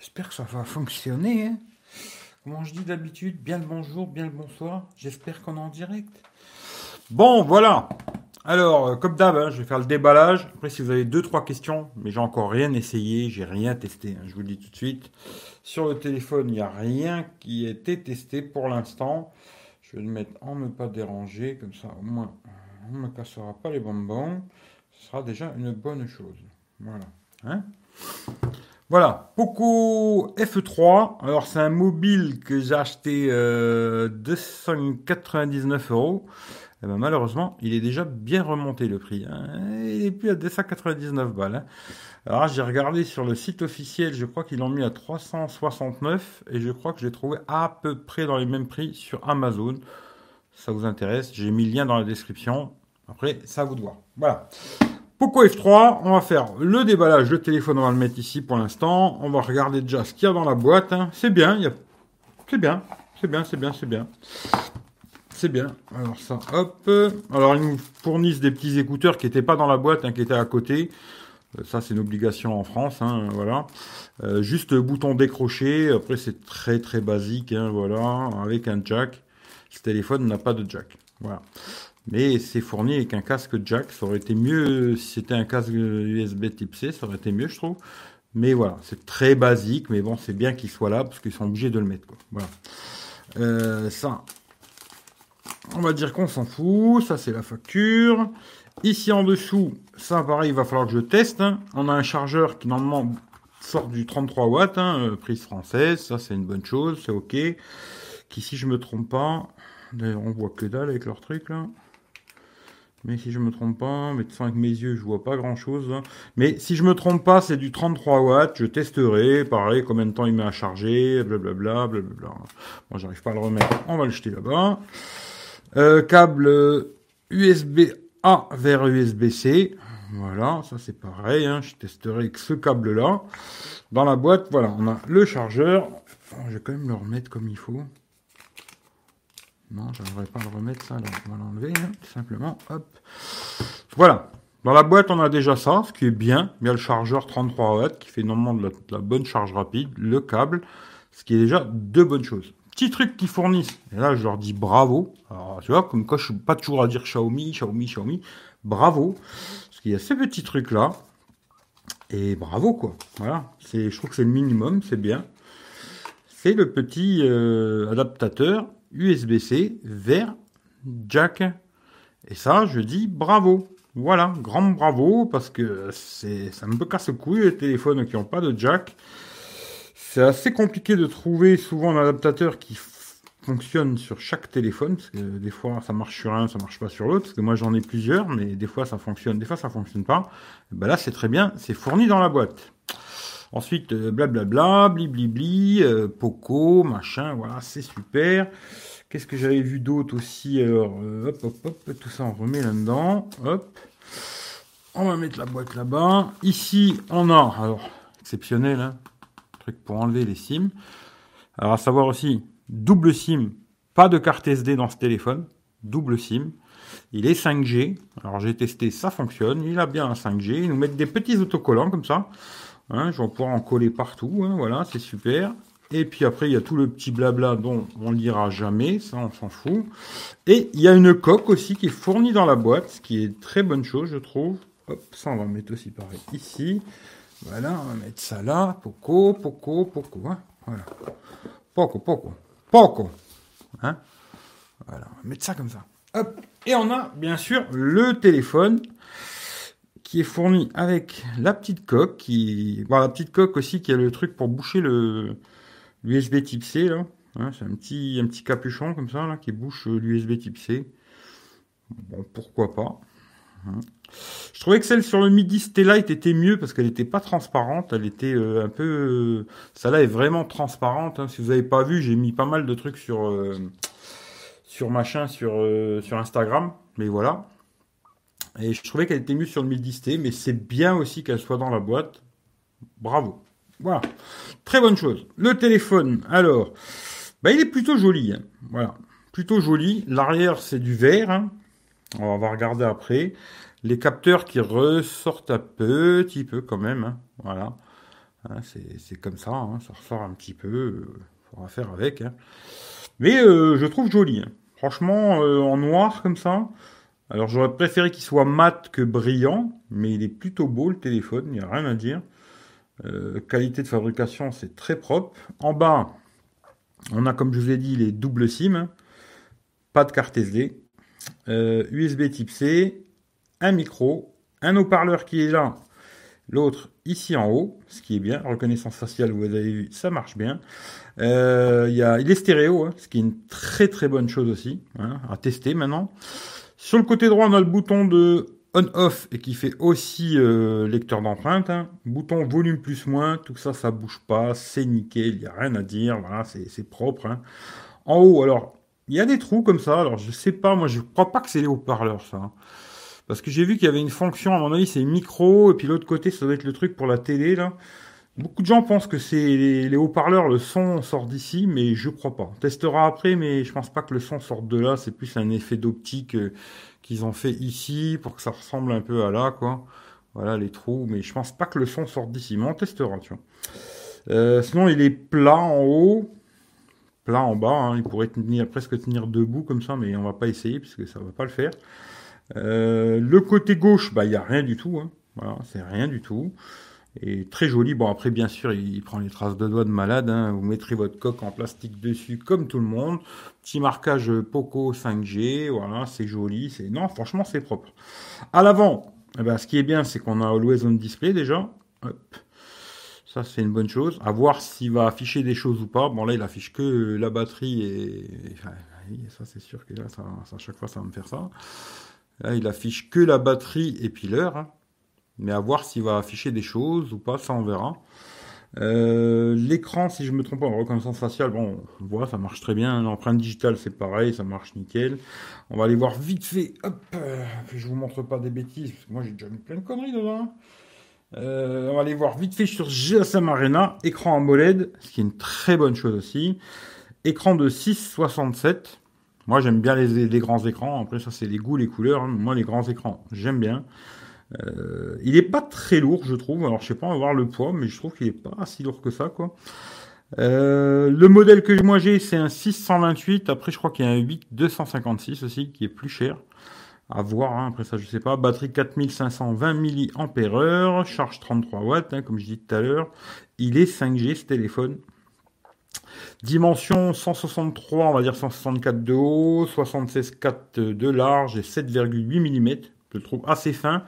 J'espère que ça va fonctionner. Hein. Comment je dis d'habitude Bien le bonjour, bien le bonsoir. J'espère qu'on est en direct. Bon, voilà. Alors, euh, comme d'hab, hein, je vais faire le déballage. Après, si vous avez deux, trois questions, mais j'ai encore rien essayé, j'ai rien testé, hein, je vous le dis tout de suite. Sur le téléphone, il n'y a rien qui a été testé pour l'instant. Je vais le mettre en ne pas déranger, comme ça au moins on ne me cassera pas les bonbons. Ce sera déjà une bonne chose. Voilà. Hein voilà, Poco F3. Alors c'est un mobile que j'ai acheté euh, 299 euros. Eh ben, malheureusement, il est déjà bien remonté le prix. Hein. Il est plus à 299 balles. Hein. Alors j'ai regardé sur le site officiel, je crois qu'ils l'ont mis à 369 et je crois que j'ai trouvé à peu près dans les mêmes prix sur Amazon. Ça vous intéresse J'ai mis le lien dans la description. Après, ça vous de voir. Voilà. Poco F3, on va faire le déballage. Le téléphone, on va le mettre ici pour l'instant. On va regarder déjà ce qu'il y a dans la boîte. Hein. C'est bien, c'est bien, c'est bien, c'est bien, c'est bien. C'est bien. Alors ça, hop. Alors ils nous fournissent des petits écouteurs qui n'étaient pas dans la boîte, hein, qui étaient à côté. Euh, ça, c'est une obligation en France, hein, voilà. Euh, juste bouton décroché. Après, c'est très très basique, voilà, avec un jack. Ce téléphone n'a pas de jack, voilà. Mais c'est fourni avec un casque jack. Ça aurait été mieux si c'était un casque USB type C, ça aurait été mieux, je trouve. Mais voilà, c'est très basique, mais bon, c'est bien qu'il soit là parce qu'ils sont obligés de le mettre. Voilà. Euh, ça, on va dire qu'on s'en fout. Ça, c'est la facture. Ici en dessous, ça, pareil, il va falloir que je teste. Hein. On a un chargeur qui normalement sort du 33 watts, hein, euh, prise française. Ça, c'est une bonne chose, c'est ok. Qui, si je me trompe pas, on voit que dalle avec leur truc là. Mais si je me trompe pas, mais avec mes yeux, je vois pas grand chose. Hein. Mais si je me trompe pas, c'est du 33 watts. Je testerai. Pareil, combien de temps il met à charger, blablabla, blablabla. Moi, j'arrive pas à le remettre. On va le jeter là-bas. Euh, câble USB A vers USB C. Voilà, ça c'est pareil. Hein. Je testerai avec ce câble-là. Dans la boîte, voilà, on a le chargeur. je vais quand même le remettre comme il faut. Non, je n'arriverai pas à le remettre, ça. on va l'enlever, hein, simplement. Hop. Voilà. Dans la boîte, on a déjà ça, ce qui est bien. Il y a le chargeur 33 watts qui fait normalement de la, bonne charge rapide, le câble, ce qui est déjà deux bonnes choses. Petit truc qu'ils fournissent, et là je leur dis bravo. Alors, tu vois, comme quoi je suis pas toujours à dire Xiaomi, Xiaomi, Xiaomi, bravo. Parce qu'il y a ces petits trucs là, et bravo quoi. Voilà, je trouve que c'est le minimum, c'est bien. C'est le petit euh, adaptateur USB-C vers jack. Et ça, je dis bravo. Voilà, grand bravo, parce que c'est, ça me casse le couille les téléphones qui n'ont pas de jack. C'est assez compliqué de trouver souvent un adaptateur qui fonctionne sur chaque téléphone, parce que des fois ça marche sur un, ça marche pas sur l'autre, parce que moi j'en ai plusieurs, mais des fois ça fonctionne, des fois ça fonctionne pas. ben là c'est très bien, c'est fourni dans la boîte. Ensuite, euh, blablabla, bliblibli, euh, Poco, machin, voilà, c'est super. Qu'est-ce que j'avais vu d'autre aussi Alors, euh, hop, hop, hop, tout ça on remet là-dedans. Hop. On va mettre la boîte là-bas. Ici, on a, alors, exceptionnel, hein, truc pour enlever les SIM. Alors, à savoir aussi, double SIM, pas de carte SD dans ce téléphone, double SIM. Il est 5G. Alors, j'ai testé, ça fonctionne. Il a bien un 5G. Ils nous mettent des petits autocollants comme ça. Hein, je vais pouvoir en coller partout. Hein, voilà, c'est super. Et puis après, il y a tout le petit blabla dont on ne lira jamais, ça on s'en fout. Et il y a une coque aussi qui est fournie dans la boîte, ce qui est très bonne chose, je trouve. Hop, ça on va mettre aussi pareil ici. Voilà, on va mettre ça là. Poco, poco, poco. Hein, voilà. Poco, poco. Poco. Hein voilà, on va mettre ça comme ça. Hop. Et on a bien sûr le téléphone qui est fourni avec la petite coque, qui, bon, la petite coque aussi qui a le truc pour boucher le l'USB Type C là. Hein, c'est un petit, un petit capuchon comme ça là qui bouche euh, l'USB Type C. Bon, pourquoi pas. Hein. Je trouvais que celle sur le Midi Stellite était mieux parce qu'elle n'était pas transparente, elle était euh, un peu. Euh, ça là est vraiment transparente. Hein. Si vous n'avez pas vu, j'ai mis pas mal de trucs sur sur machin sur sur Instagram, mais voilà. Et je trouvais qu'elle était mieux sur le 1010T, mais c'est bien aussi qu'elle soit dans la boîte. Bravo. Voilà. Très bonne chose. Le téléphone, alors, bah, il est plutôt joli. Hein. Voilà. Plutôt joli. L'arrière, c'est du verre. Hein. On va regarder après. Les capteurs qui ressortent un petit peu quand même. Hein. Voilà. C'est comme ça, ça ressort un petit peu, il euh, faudra faire avec. Mais euh, je trouve joli. Franchement, en noir comme ça. Alors j'aurais préféré qu'il soit mat que brillant, mais il est plutôt beau le téléphone, il n'y a rien à dire. qualité de fabrication, c'est très propre. En bas, on a comme je vous ai dit les doubles SIM, pas de carte SD, USB type C, un micro, un haut-parleur qui est là, l'autre ici en haut, ce qui est bien. Reconnaissance faciale, vous avez vu, ça marche bien. Euh, il est stéréo, hein, ce qui est une très très bonne chose aussi, hein, à tester maintenant. Sur le côté droit, on a le bouton de on-off et qui fait aussi euh, lecteur d'empreinte. Hein. Bouton volume plus moins, tout ça, ça bouge pas, c'est nickel, il n'y a rien à dire, voilà, c'est propre. Hein. En haut, alors, il y a des trous comme ça, alors je sais pas, moi je crois pas que c'est les haut-parleurs ça. Hein. Parce que j'ai vu qu'il y avait une fonction, à mon avis, c'est micro, et puis l'autre côté, ça doit être le truc pour la télé, là. Beaucoup de gens pensent que c'est les, haut-parleurs, le son sort d'ici, mais je crois pas. On testera après, mais je pense pas que le son sorte de là. C'est plus un effet d'optique euh, qu'ils ont fait ici pour que ça ressemble un peu à là, quoi. Voilà les trous, mais je pense pas que le son sorte d'ici. Mais on testera, tu vois. Euh, sinon, il est plat en haut, plat en bas. Hein. Il pourrait presque tenir debout comme ça, mais on va pas essayer puisque ça va pas le faire. Euh, le côté gauche, bah il y a rien du tout. Hein. Voilà, c'est rien du tout. Et très joli. Bon après bien sûr, il prend les traces de doigts de malade. Hein. Vous mettrez votre coque en plastique dessus comme tout le monde. Petit marquage Poco 5G. Voilà, c'est joli. C'est non, franchement c'est propre. À l'avant, eh ben, ce qui est bien, c'est qu'on a Always On Display déjà. Ça, c'est une bonne chose. À voir s'il va afficher des choses ou pas. Bon, là, il affiche que la batterie et. Ça, c'est sûr que là, ça, à chaque fois, ça va me faire ça. Là, il affiche que la batterie et puis l'heure. Hein. Mais à voir s'il va afficher des choses ou pas, ça on verra. Euh, l'écran, si je me trompe pas, en reconnaissance faciale, bon, on voit, ça marche très bien. L'empreinte digitale, c'est pareil, ça marche nickel. On va aller voir vite fait, hop, euh, que je vous montre pas des bêtises, parce que moi j'ai déjà mis plein de conneries dedans. Euh, on va aller voir vite fait sur GSM Arena, écran AMOLED, ce qui est une très bonne chose aussi. Écran de 6,67. Moi, j'aime bien les, grands écrans. Après, ça, c'est les goûts, les couleurs. Hein. Moi, les grands écrans, j'aime bien. Euh, il n'est pas très lourd, je trouve. Alors, je sais pas, on va voir le poids, mais je trouve qu'il n'est pas si lourd que ça, quoi. Euh, le modèle que moi j'ai, c'est un 628. Après, je crois qu'il y a un 8 256 aussi, qui est plus cher. À voir, hein. après ça, je sais pas. Batterie 4520 mAh, charge 33 watts, hein, comme je dis tout à l'heure. Il est 5G, ce téléphone. Dimension 163, on va dire 164 de haut, 76,4 de large et 7,8 mm. Je le trouve assez fin.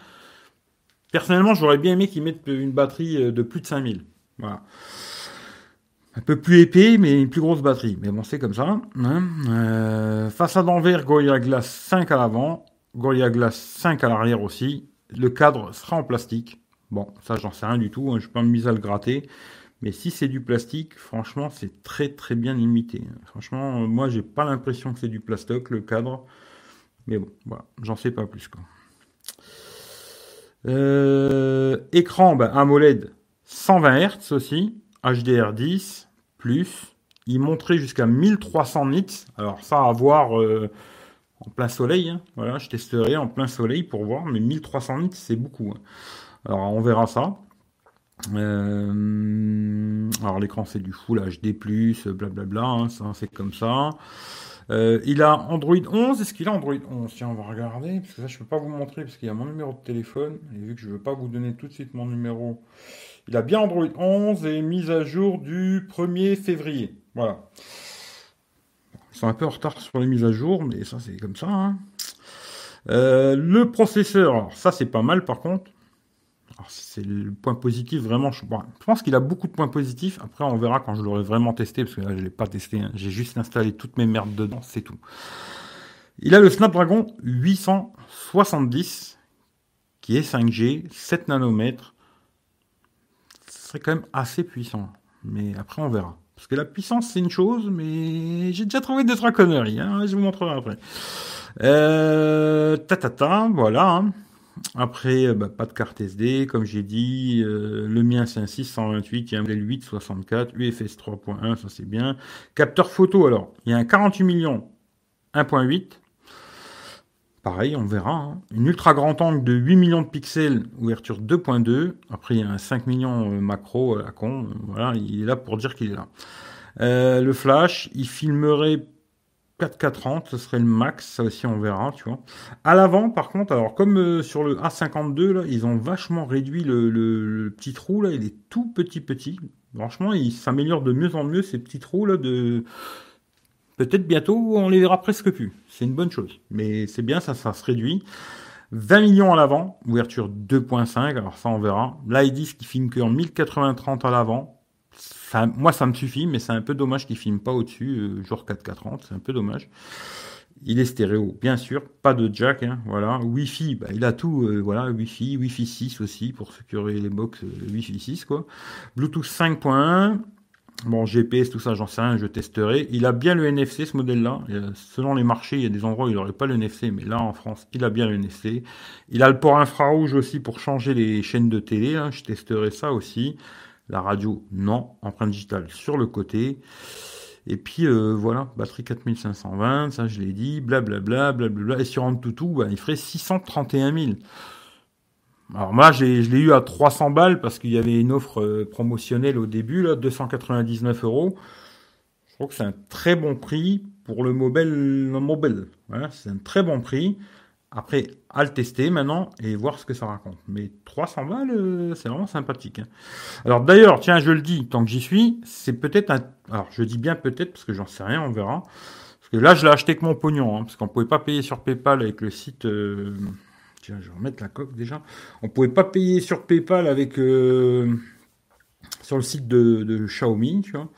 Personnellement, j'aurais bien aimé qu'ils mettent une batterie euh, de plus de 5000. Voilà. Un peu plus épais, mais une plus grosse batterie. Mais bon, c'est comme ça. Hein. Euh, façade en verre, Gorilla Glass 5 à l'avant, Gorilla Glass 5 à l'arrière aussi. Le cadre sera en plastique. Bon, ça, j'en sais rien du tout. Hein. Je ne pas me à le gratter. Mais si c'est du plastique, franchement, c'est très très bien limité. Franchement, moi, j'ai pas l'impression que c'est du plastoc, le cadre. Mais bon, voilà, j'en sais pas plus. Quoi. Euh, écran, ben, AMOLED 120 Hz aussi, HDR10, plus. Il montrait jusqu'à 1300 nits. Alors ça, à voir euh, en plein soleil. Hein. Voilà, je testerai en plein soleil pour voir, mais 1300 nits, c'est beaucoup. Hein. Alors on verra ça. Euh, alors l'écran c'est du Full HD+, blablabla, hein, ça c'est comme ça. Euh, il a Android 11. Est-ce qu'il a Android 11 Tiens, on va regarder, parce que ça je peux pas vous montrer, parce qu'il y a mon numéro de téléphone, et vu que je veux pas vous donner tout de suite mon numéro, il a bien Android 11 et mise à jour du 1er février. Voilà. Ils sont un peu en retard sur les mises à jour, mais ça c'est comme ça. Hein. Euh, le processeur, alors ça c'est pas mal par contre c'est le point positif vraiment. Je, pense qu'il a beaucoup de points positifs. Après, on verra quand je l'aurai vraiment testé, parce que là, je ne l'ai pas testé. Hein. J'ai juste installé toutes mes merdes dedans, c'est tout. Il a le Snapdragon 870, qui est 5G, 7 nanomètres. Ce serait quand même assez puissant. Mais après, on verra. Parce que la puissance, c'est une chose, mais j'ai déjà trouvé deux, trois. Hein. Je vous montrerai après. Euh, ta, ta, ta, voilà. Hein. Après, euh, bah, pas de carte SD, comme j'ai dit. Euh, le mien, c'est un 628, il y a un modèle 864, UFS 3.1, ça c'est bien. Capteur photo, alors, il y a un 48 millions 1.8. pareil, on verra. Hein. Une ultra grand angle de 8 millions de pixels, ouverture 2.2. Après, il y a un 5 millions euh, macro à la con. Voilà, il est là pour dire qu'il est là. Le flash, il filmerait 4K30, ce serait le max, ça aussi on verra, tu vois. À l'avant, par contre, alors comme euh, sur le A52, là, ils ont vachement réduit le, petit trou, là, il est tout petit petit. Franchement, il s'améliore de mieux en mieux, ces petits trous, là, de... Peut-être bientôt, on les verra presque plus. C'est une bonne chose. Mais c'est bien, ça, ça se réduit. 20 millions à l'avant, ouverture 2.5, alors ça on verra. Là ils disent qu'ils filment qu'en 1080-30 à l'avant, moi, ça me suffit, mais c'est un peu dommage qu'il filme pas au-dessus, euh, genre 4K30, c'est un peu dommage. Il est stéréo, bien sûr, pas de jack, hein, voilà. Wi-Fi, bah, il a tout, euh, voilà, Wi-Fi, Wi-Fi 6 aussi, pour ceux les box euh, Wi-Fi 6, quoi. Bluetooth 5.1, bon, GPS, tout ça, j'en sais rien, je testerai. Il a bien le NFC, ce modèle-là. Selon les marchés, il y a des endroits où il n'aurait pas le NFC, mais là, en France, il a bien le NFC. Il a le port infrarouge aussi pour changer les chaînes de télé, hein. je testerai ça aussi. La radio, non. Empreinte digitale sur le côté. Et puis euh, voilà, batterie 4520, ça je l'ai dit, blablabla, blablabla. Et sur Antutu, bah, il ferait 631 000. Alors moi, je l'ai eu à 300 balles parce qu'il y avait une offre euh, promotionnelle au début, là, 299 euros. Je trouve que c'est un très bon prix pour le mobile. Le mobile. c'est un très bon prix. Après, à le tester maintenant et voir ce que ça raconte. Mais 300 balles, c'est vraiment sympathique. Hein. Alors d'ailleurs, tiens, je le dis, tant que j'y suis, c'est peut-être un... Alors je dis bien peut-être parce que j'en sais rien, on verra. Parce que là, je l'ai acheté avec mon pognon, hein, parce qu'on pouvait pas payer sur PayPal avec le site... Euh, tiens, je vais remettre la coque déjà. On pouvait pas payer sur PayPal avec... Euh, sur le site de, de Xiaomi, tu vois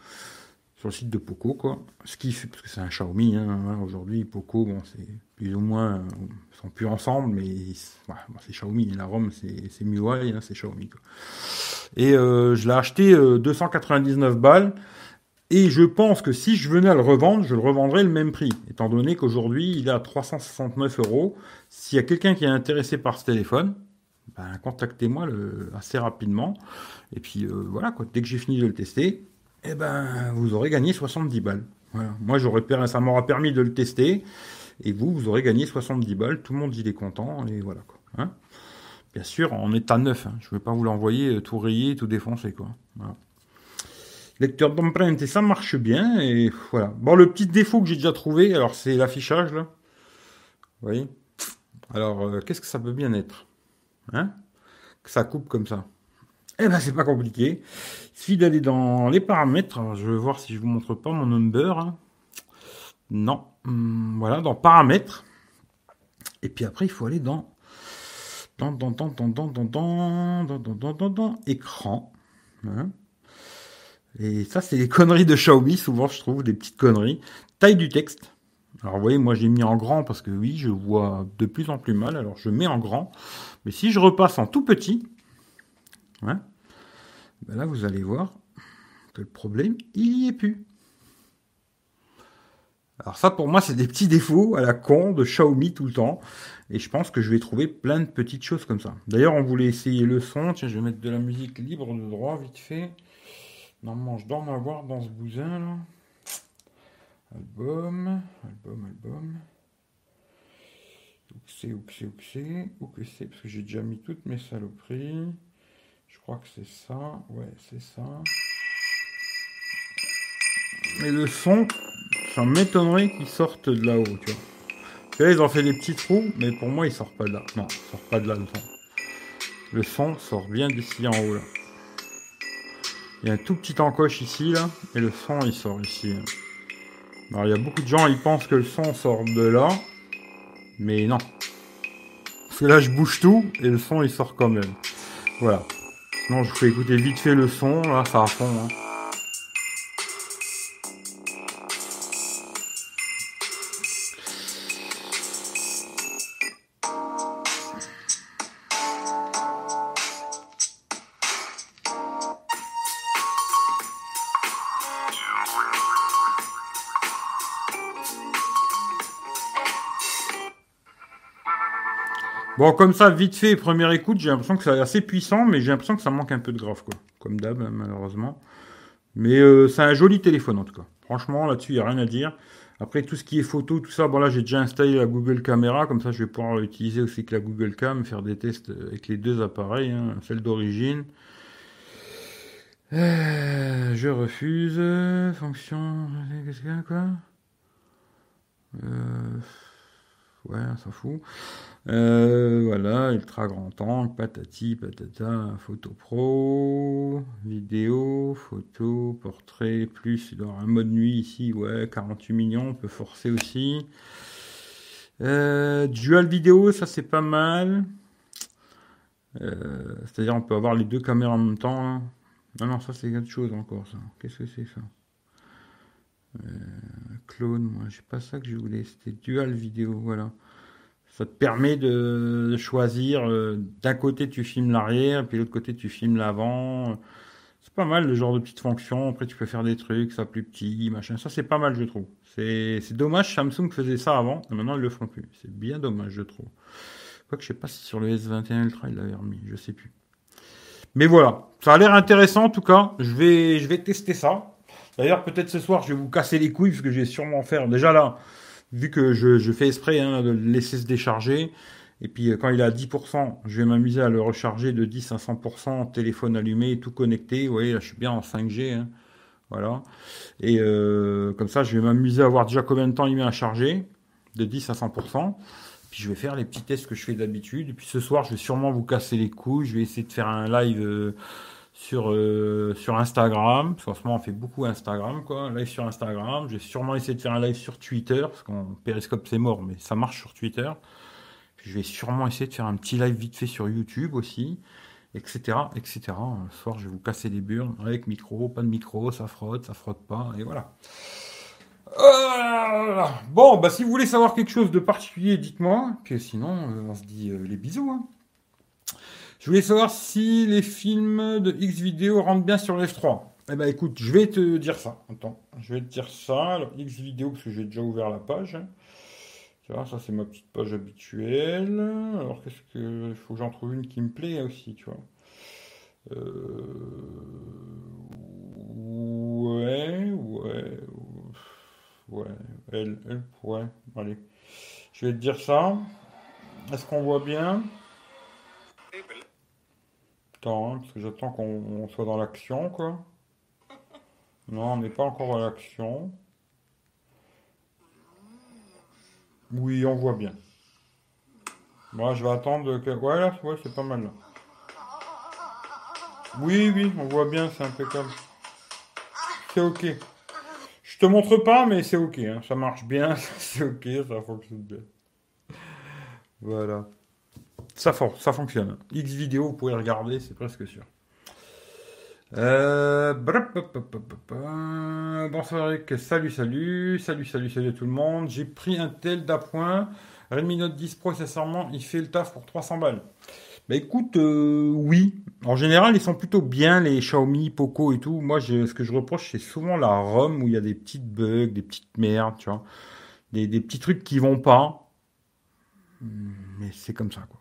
sur le site de Poco, quoi. Ce qui fait, parce que c'est un Xiaomi, hein, aujourd'hui, Poco, bon, c'est plus ou moins, ils sont plus ensemble, mais c'est Xiaomi, la ROM, c'est MIUI, hein, c'est Xiaomi. Et euh, je l'ai acheté 299 euh, balles, et je pense que si je venais à le revendre, je le revendrais le même prix, étant donné qu'aujourd'hui, il est à 369 euros. S'il y a quelqu'un qui est intéressé par ce téléphone, ben, contactez-moi assez rapidement. Et puis euh, voilà, quoi, dès que j'ai fini de le tester, eh ben, vous aurez gagné 70 balles. Moi, j'aurais, ça m'aura permis de le tester. Et vous, vous aurez gagné 70 balles. Tout le monde, il est content. Et voilà, quoi. Hein. Bien sûr, en état neuf. Hein. Je ne vais pas vous l'envoyer euh, tout rayé, tout défoncé, quoi. Lecteur d'empreinte, et ça marche bien. Et voilà. Bon, le petit défaut que j'ai déjà trouvé, alors, c'est l'affichage, là. Vous voyez? Alors, euh, qu'est-ce que ça peut bien être Hein? Que ça coupe comme ça. Eh ben, c'est pas compliqué. Il suffit d'aller dans les paramètres. je vais voir si je vous montre pas mon number. Hein. Non. Hum, voilà, dans paramètres. Et puis après, il faut aller dans dans dans dans dans dans dans dans dans dans dans écran. Et ça, c'est les conneries de Xiaomi, souvent je trouve, des petites conneries. Taille du texte. Alors vous voyez, moi j'ai mis en grand parce que oui, je vois de plus en plus mal, alors je mets en grand. Mais si je repasse en tout petit, ben là, vous allez voir que le problème, il y est plus. Alors ça, pour moi, c'est des petits défauts à la con de Xiaomi tout le temps. Et je pense que je vais trouver plein de petites choses comme ça. D'ailleurs, on voulait essayer le son. Tiens, je vais mettre de la musique libre de droit, vite fait. Normalement, je dois en avoir dans ce bousin, là. Album, album, album. Où c'est, où c'est, où c'est, où que c'est, parce que j'ai déjà mis toutes mes saloperies. Je crois que c'est ça. Ouais, c'est ça. Et le son, ça m'étonnerait qu'il sorte de là-haut, tu vois. Là, ils ont fait des petits trous, mais pour moi, il sort pas de là. Non, il sort pas de là, le son. Le son sort bien d'ici en haut, là. Il y a un tout petit encoche ici, là, et le son, il sort ici. Alors, il y a beaucoup de gens, ils pensent que le son sort de là, mais non. Parce que là, je bouge tout, et le son, il sort quand même. Voilà. Non, je fais écouter vite fait le son, là, ça a fond. Hein. Bon, comme ça, vite fait, première écoute, j'ai l'impression que c'est assez puissant, mais j'ai l'impression que ça manque un peu de grave, quoi. Comme d'hab, malheureusement. Mais euh, c'est un joli téléphone, en tout cas. Franchement, là-dessus, il n'y a rien à dire. Après, tout ce qui est photo, tout ça, bon là, j'ai déjà installé la Google Caméra, comme ça, je vais pouvoir utiliser aussi que la Google Cam, faire des tests avec les deux appareils, hein, celle d'origine. Euh, je refuse. Fonction. Qu'est-ce qu'il y a, quoi? Euh, Ouais, on s'en fout. Euh, voilà, ultra grand angle, patati, patata, photo pro, vidéo, photo, portrait, plus, il y aura un mode nuit ici, ouais, 48 millions, on peut forcer aussi. Euh, dual vidéo, ça c'est pas mal. Euh, c'est-à-dire on peut avoir les deux caméras en même temps. Hein. Non, non, ça c'est quelque chose encore, ça. Qu'est-ce que c'est ça? Clone, moi, j'ai pas ça que je voulais. C'était dual vidéo, voilà. Ça te permet de choisir. Euh, d'un côté, tu filmes l'arrière, puis de l'autre côté, tu filmes l'avant. C'est pas mal le genre de petites fonctions. Après, tu peux faire des trucs, ça plus petit, machin. Ça, c'est pas mal, je trouve. C'est dommage, Samsung faisait ça avant, et maintenant ils le font plus. C'est bien dommage, je trouve. Quoique, je sais pas si sur le S21 Ultra il l'avait remis, je sais plus. Mais voilà, ça a l'air intéressant en tout cas. Je vais, je vais tester ça. D'ailleurs, peut-être ce soir, je vais vous casser les couilles parce que je vais sûrement faire. Déjà là, vu que je, fais esprit hein, de le laisser se décharger. Et puis euh, quand il est à 10%, je vais m'amuser à le recharger de 10 à 100%, téléphone allumé, tout connecté. Vous voyez, là je suis bien en 5G. Hein. Voilà. Et euh, comme ça, je vais m'amuser à voir déjà combien de temps il met à charger, de 10 à 100%. Puis je vais faire les petits tests que je fais d'habitude. Et puis ce soir, je vais sûrement vous casser les couilles. Je vais essayer de faire un live. Euh, sur, euh, sur Instagram, parce qu'en ce moment on fait beaucoup Instagram, quoi, live sur Instagram. J'ai sûrement essayé de faire un live sur Twitter, parce qu'en Periscope c'est mort, mais ça marche sur Twitter. Puis je vais sûrement essayer de faire un petit live vite fait sur YouTube aussi, etc., etc. Soir je vais vous casser les burnes avec micro, pas de micro, ça frotte, ça frotte pas, et voilà. Euh, bon, bah si vous voulez savoir quelque chose de particulier, dites-moi. Que sinon, euh, on se dit les bisous. Hein. Je voulais savoir si les films de X vidéo rentrent bien sur l'F3. Eh ben écoute, je vais te dire ça. Attends, je vais te dire ça. Alors, X vidéo, parce que j'ai déjà ouvert la page. Tu vois, ça c'est ma petite page habituelle. Alors qu'est-ce que. Il faut que j'en trouve une qui me plaît aussi, tu vois. Euh... Ouais, ouais. Ouais, elle, elle, ouais, allez. Je vais te dire ça. Est-ce qu'on voit bien? Hein, parce que j'attends qu'on soit dans l'action, quoi. Non, on n'est pas encore dans l'action. Oui, on voit bien. Moi, je vais attendre que... Ouais, là, ouais, c'est pas mal, là. Oui, oui, on voit bien, c'est impeccable. C'est ok. Je te montre pas, mais c'est ok. Hein. Ça marche bien, c'est ok, ça fonctionne bien. Voilà. Ça, fonctionne. X vidéo, vous pouvez regarder, c'est presque sûr. Euh... Bonsoir salut, salut, salut, salut, salut à tout le monde. J'ai pris un tel d'appoint. Redmi Note 10 Pro, sincèrement, il fait le taf pour 300 balles. Bah écoute, euh, oui. En général, ils sont plutôt bien, les Xiaomi, Poco et tout. Moi, ce que je reproche, c'est souvent la ROM où il y a des petites bugs, des petites merdes, tu vois. Des, des petits trucs qui vont pas mais c'est comme ça. Quoi.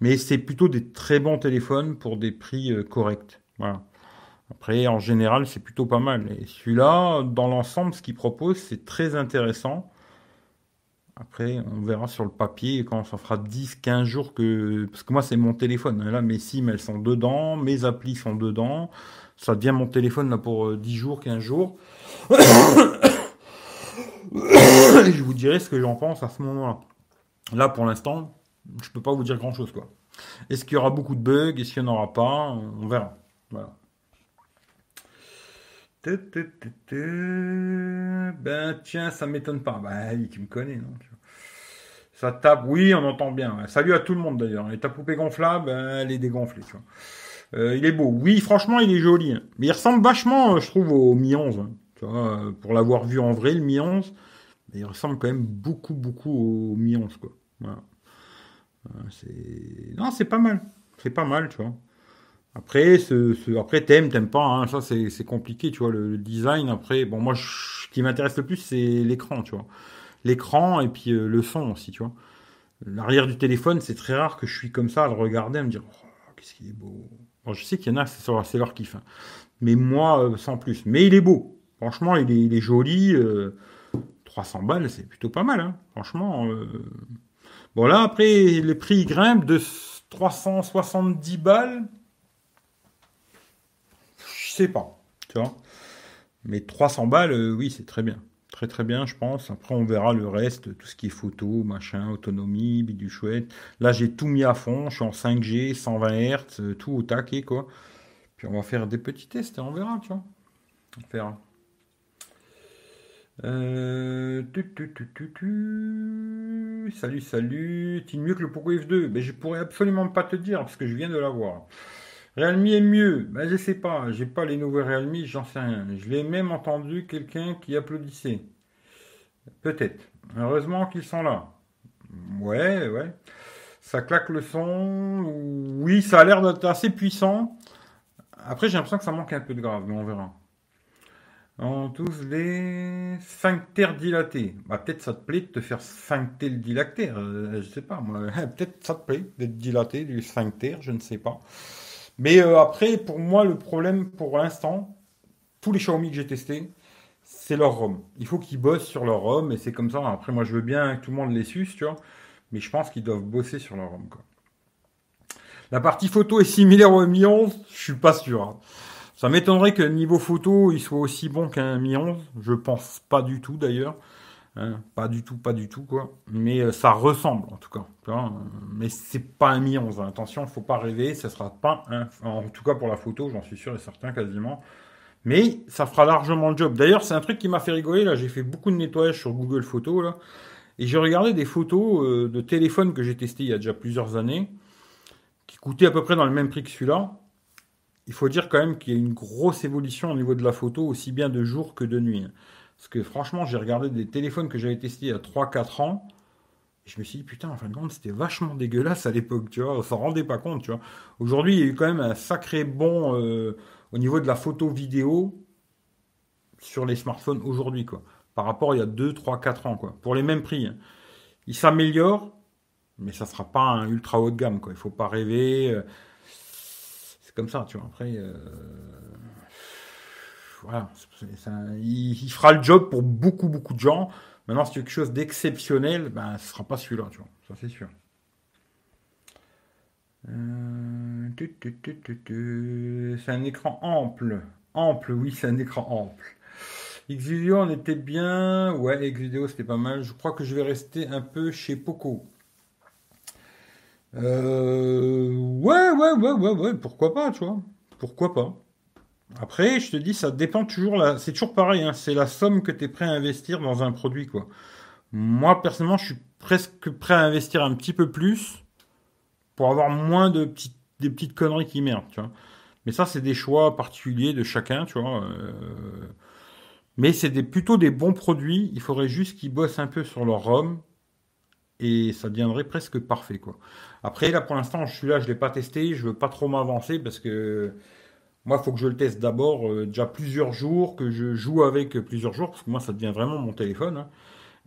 Mais c'est plutôt des très bons téléphones pour des prix euh, corrects. Après, en général, c'est plutôt pas mal. Et celui-là, dans l'ensemble, ce qu'il propose, c'est très intéressant. Après, on verra sur le papier quand ça fera 10, 15 jours que. Parce que moi, c'est mon téléphone. Là, mes SIM, elles sont dedans, mes applis sont dedans. Ça devient mon téléphone là pour 10 euh, jours, 15 jours. Je vous dirai ce que j'en pense à ce moment-là. Là, pour l'instant, je peux pas vous dire grand chose, quoi. Est-ce qu'il y aura beaucoup de bugs? Est-ce qu'il n'y en aura pas? On verra. Voilà. Ben tiens, ça m'étonne pas. Ben tu me connais, non Ça tape, oui, on entend bien. Salut à tout le monde d'ailleurs. Et ta poupée gonflable, elle est dégonflée, tu vois. Euh, il est beau. Oui, franchement, il est joli. Hein. Mais il ressemble vachement, euh, je trouve, au Mi 11. Hein. Tu vois, euh, pour l'avoir vu en vrai, le Mi 11, mais il ressemble quand même beaucoup, beaucoup au Mi 11, quoi. Euh. Non, c'est pas mal. C'est pas mal, tu vois. Après, ce, après t'aimes, t'aimes pas, hein. ça c'est, compliqué, tu vois, le, design. Après, bon, moi, ce qui m'intéresse le plus, c'est l'écran, tu vois. L'écran et puis euh, le son aussi, tu vois. L'arrière du téléphone, c'est très rare que je suis comme ça à le regarder, à me dire, oh, qu'est-ce qu'il est beau. Je sais qu'il y en a, c'est, c'est leur kiff. Hein. Mais moi, euh, sans plus. Mais il est beau. Franchement, il est, il est joli. 300 balles, c'est plutôt pas mal, hein. franchement. Bon, là, après, les prix grimpent de 370 balles. Je sais pas, tu vois. Mais 300 balles, euh, oui, c'est très bien. Très très bien, je pense. Après, on verra le reste, tout ce qui est photo, machin, autonomie, du chouette. Là, j'ai tout mis à fond. Je suis en 5G, 120 Hz, tout au taquet, quoi. Puis on va faire des petits tests et on verra, tu vois. On verra. Euh, salut, salut. T'es mieux que le Poco F2 Mais je pourrais absolument pas te dire parce que je viens de l'avoir. Realme est mieux? Ben, je sais pas. J'ai pas les nouveaux Realme, j'en sais rien. Je l'ai même entendu quelqu'un qui applaudissait. Peut-être. Heureusement qu'ils sont là. Ouais, ouais. Ça claque le son. Oui, ça a l'air d'être assez puissant. Après, j'ai l'impression que ça manque un peu de grave, mais on verra. On tous les sphincters dilatés. Bah, peut-être ça te plaît de te faire sphincter le dilaté. Euh, je sais pas, peut-être ça te plaît d'être dilaté du sphincter, je ne sais pas. Mais euh, après, pour moi, le problème pour l'instant, tous les Xiaomi que j'ai testés, c'est leur ROM. Il faut qu'ils bossent sur leur ROM et c'est comme ça. Après, moi, je veux bien que tout le monde les suce, tu vois. Mais je pense qu'ils doivent bosser sur leur ROM. La partie photo est similaire au Mi 11, je suis pas sûr. Hein. Ça m'étonnerait que niveau photo, il soit aussi bon qu'un Mi 11. Je pense pas du tout d'ailleurs. Hein, pas du tout, pas du tout, quoi. Mais euh, ça ressemble, en tout cas. Vois, mais c'est pas un Mi 11. Hein. Attention, faut pas rêver. Ça sera pas un, en tout cas pour la photo, j'en suis sûr et certain quasiment. Mais ça fera largement le job. D'ailleurs, c'est un truc qui m'a fait rigoler. Là, j'ai fait beaucoup de nettoyage sur Google Photos, là. Et j'ai regardé des photos euh, de téléphones que j'ai testés il y a déjà plusieurs années, qui coûtaient à peu près dans le même prix que celui-là. Il faut dire quand même qu'il y a une grosse évolution au niveau de la photo, aussi bien de jour que de nuit. Parce que franchement, j'ai regardé des téléphones que j'avais testés il y a 3-4 ans. Et je me suis dit, putain, en fin de compte, c'était vachement dégueulasse à l'époque, tu vois. On s'en rendait pas compte, tu vois. Aujourd'hui, il y a eu quand même un sacré bon euh, au niveau de la photo vidéo sur les smartphones aujourd'hui, quoi. Par rapport à il y a 2, 3, 4 ans, quoi. Pour les mêmes prix. Hein. Il s'améliore, mais ça sera pas un ultra haut de gamme, quoi. Il faut pas rêver. Euh, comme ça, tu vois. Après. Euh, voilà, il, fera le job pour beaucoup, beaucoup de gens. Maintenant, si quelque chose d'exceptionnel, ben, ce sera pas celui-là, tu vois. Ça, c'est sûr. Euh, c'est un écran ample. Ample, oui, c'est un écran ample. Xvideo, on était bien. Ouais, Xvideo, c'était pas mal. Je crois que je vais rester un peu chez Poco. Euh, ouais, ouais, ouais, ouais, ouais, pourquoi pas, tu vois. Pourquoi pas. Après, je te dis, ça dépend toujours. La... C'est toujours pareil. Hein. C'est la somme que tu es prêt à investir dans un produit, quoi. Moi, personnellement, je suis presque prêt à investir un petit peu plus pour avoir moins de petites, des petites conneries qui merdent, tu vois. Mais ça, c'est des choix particuliers de chacun, tu vois. Euh. Mais c'est des, plutôt des bons produits. Il faudrait juste qu'ils bossent un peu sur leur ROM et ça deviendrait presque parfait, quoi. Après, là, pour l'instant, je suis là, je l'ai pas testé. Je veux pas trop m'avancer parce que moi, il faut que je le teste d'abord euh, déjà plusieurs jours, que je joue avec plusieurs jours, parce que moi, ça devient vraiment mon téléphone. Hein.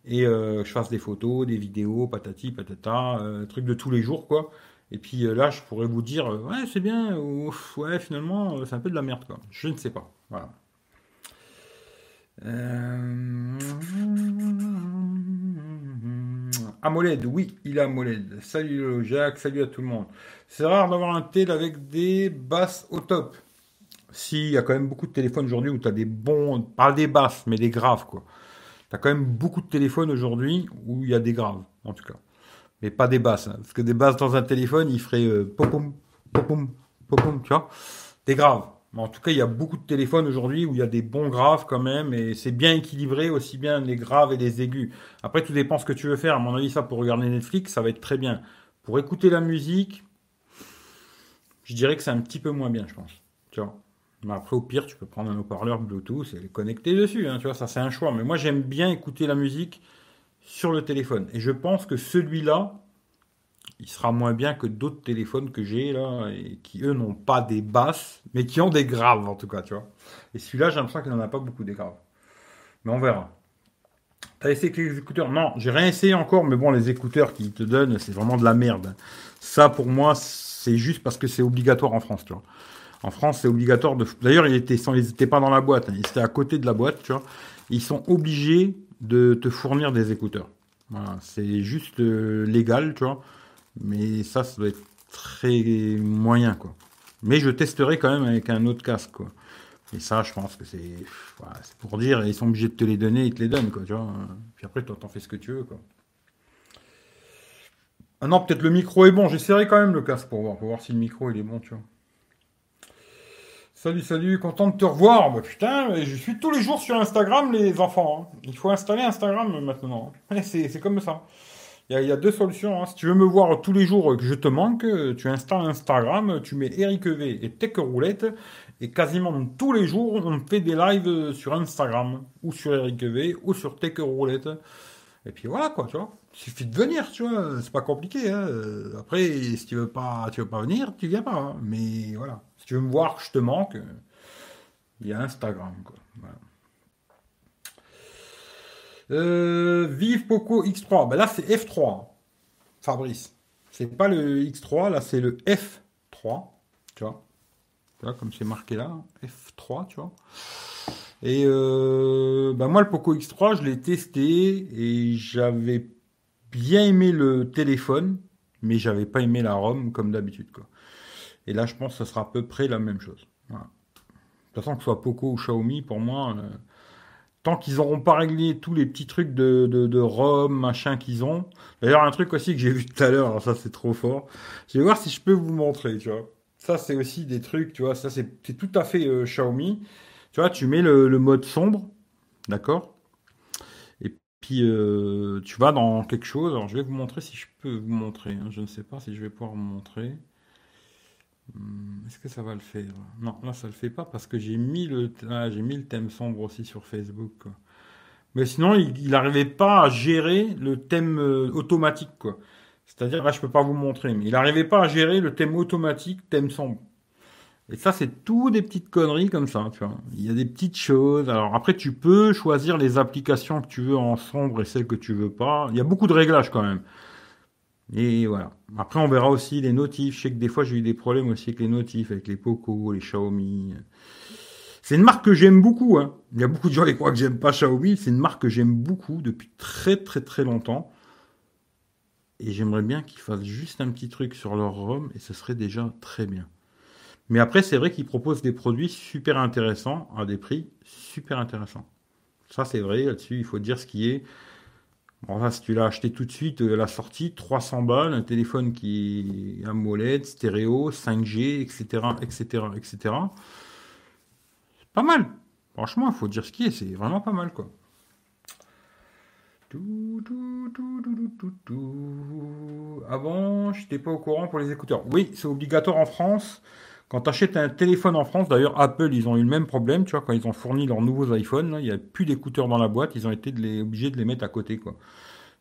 et euh, je fasse des photos, des vidéos, patati, patata, euh, trucs de tous les jours, quoi. Et puis là, je pourrais vous dire, ouais, c'est bien, ou ouais, finalement, c'est un peu de la merde, quoi. Je ne sais pas. Voilà. AMOLED, oui, il a AMOLED. Salut Jacques, salut à tout le monde. C'est rare d'avoir un tel avec des basses au top. Si, il y a quand même beaucoup de téléphones aujourd'hui où tu as des bons, pas des basses, mais des graves, quoi. Tu as quand même beaucoup de téléphones aujourd'hui où il y a des graves, en tout cas. Mais pas des basses. Hein. parce que des basses dans un téléphone, il ferait euh, popum, popum, popum, tu vois. Des graves. En tout cas, il y a beaucoup de téléphones aujourd'hui où il y a des bons graves quand même, et c'est bien équilibré, aussi bien les graves et les aigus. Après, tout dépend ce que tu veux faire. À mon avis, ça, pour regarder Netflix, ça va être très bien. Pour écouter la musique, je dirais que c'est un petit peu moins bien, je pense. Tu vois. Mais après, au pire, tu peux prendre un haut-parleur Bluetooth et les connecter dessus. Hein, tu ça c'est un choix. Mais moi, j'aime bien écouter la musique sur le téléphone. Et je pense que celui-là, il sera moins bien que d'autres téléphones que j'ai là, et qui eux n'ont pas des basses, mais qui ont des graves en tout cas, tu vois. Et celui-là, j'ai l'impression qu'il n'en a pas beaucoup des graves. Mais on verra. T'as essayé avec les écouteurs? Non, j'ai rien essayé encore, mais bon, les écouteurs qu'ils te donnent, c'est vraiment de la merde. Ça, pour moi, c'est juste parce que c'est obligatoire en France, tu vois. En France, c'est obligatoire de. D'ailleurs, ils étaient, ils étaient pas dans la boîte, hein. ils étaient à côté de la boîte, tu vois. Ils sont obligés de te fournir des écouteurs. C'est juste euh, légal, tu vois. Mais ça, ça doit être très moyen, quoi. Mais je testerai quand même avec un autre casque, quoi. Et ça, je pense que c'est pour dire, ils sont obligés de te les donner, ils te les donnent, quoi. Puis après, toi, t'en fais ce que tu veux, quoi. Ah non, peut-être le micro est bon. J'essaierai quand même le casque pour voir, pour voir si le micro il est bon, tu vois. Salut, salut, content de te revoir. Bah putain, je suis tous les jours sur Instagram, les enfants. Hein. Il faut installer Instagram maintenant. C'est comme ça. Il y, a, deux solutions. Hein. Si tu veux me voir tous les jours que je te manque, tu installes Instagram, tu mets Eric V et Tech Roulette, et quasiment tous les jours, on fait des lives sur Instagram, ou sur Eric V, ou sur Tech Roulette. Et puis voilà, quoi, tu vois. Il suffit de venir, tu vois. C'est pas compliqué. Hein. Après, si tu veux pas, tu veux pas venir, tu viens pas. Hein. Mais voilà. Si tu veux me voir je te manque, il y a Instagram, quoi. Euh, vive Poco X3. Ben là, c'est F3. Fabrice. C'est pas le X3, là, c'est le F3. Tu vois. Comme c'est marqué là. F3, tu vois. Et euh, ben moi, le Poco X3, je l'ai testé et j'avais bien aimé le téléphone, mais j'avais pas aimé la ROM comme d'habitude. Quoi. Et là, je pense que ce sera à peu près la même chose. De toute façon, que ce soit Poco ou Xiaomi, pour moi, euh, tant qu'ils n'auront pas réglé tous les petits trucs de, de, ROM, machin qu'ils ont. D'ailleurs, un truc aussi que j'ai vu tout à l'heure, ça c'est trop fort. Je vais voir si je peux vous montrer, tu vois. Ça, c'est aussi des trucs, tu vois, ça c'est tout à fait euh, Xiaomi. Tu vois, tu mets le, mode sombre, d'accord? Et puis, euh, tu vas dans quelque chose. Alors, je vais vous montrer si je peux vous montrer. Hein. Je ne sais pas si je vais pouvoir vous montrer. Hmm, est-ce que ça va le faire? Non, là ça le fait pas parce que j'ai mis le ah, mis le thème sombre aussi sur Facebook. Mais sinon, il n'arrivait pas à gérer le thème euh, automatique quoi. C'est-à-dire là, je peux pas vous montrer, mais il n'arrivait pas à gérer le thème automatique, thème sombre. Et ça, c'est tout des petites conneries comme ça. Il y a des petites choses. Alors après, tu peux choisir les applications que tu veux en sombre et celles que tu veux pas. Il y a beaucoup de réglages quand même. Et voilà. Après, on verra aussi les notifs. Je sais que des fois, j'ai eu des problèmes aussi avec les notifs, avec les Poco, les Xiaomi. C'est une marque que j'aime beaucoup. Hein. Il y a beaucoup de gens qui croient que j'aime pas Xiaomi. C'est une marque que j'aime beaucoup depuis très très très longtemps. Et j'aimerais bien qu'ils fassent juste un petit truc sur leur ROM et ce serait déjà très bien. Mais après, c'est vrai qu'ils proposent des produits super intéressants à des prix super intéressants. Ça, c'est vrai. Là-dessus, il faut dire ce qui est. Bon, si tu l'as acheté tout de suite à la sortie, 300 balles, un téléphone qui est AMOLED, stéréo, 5G, etc., etc., etc. Pas mal. Franchement, il faut dire ce qui est, c'est vraiment pas mal, quoi. Ah bon, je n'étais pas au courant pour les écouteurs. Oui, c'est obligatoire en France. Quand tu achètes un téléphone en France, d'ailleurs Apple, ils ont eu le même problème, tu vois, quand ils ont fourni leurs nouveaux iPhones, il n'y a plus d'écouteurs dans la boîte, ils ont été obligés de les mettre à côté, quoi.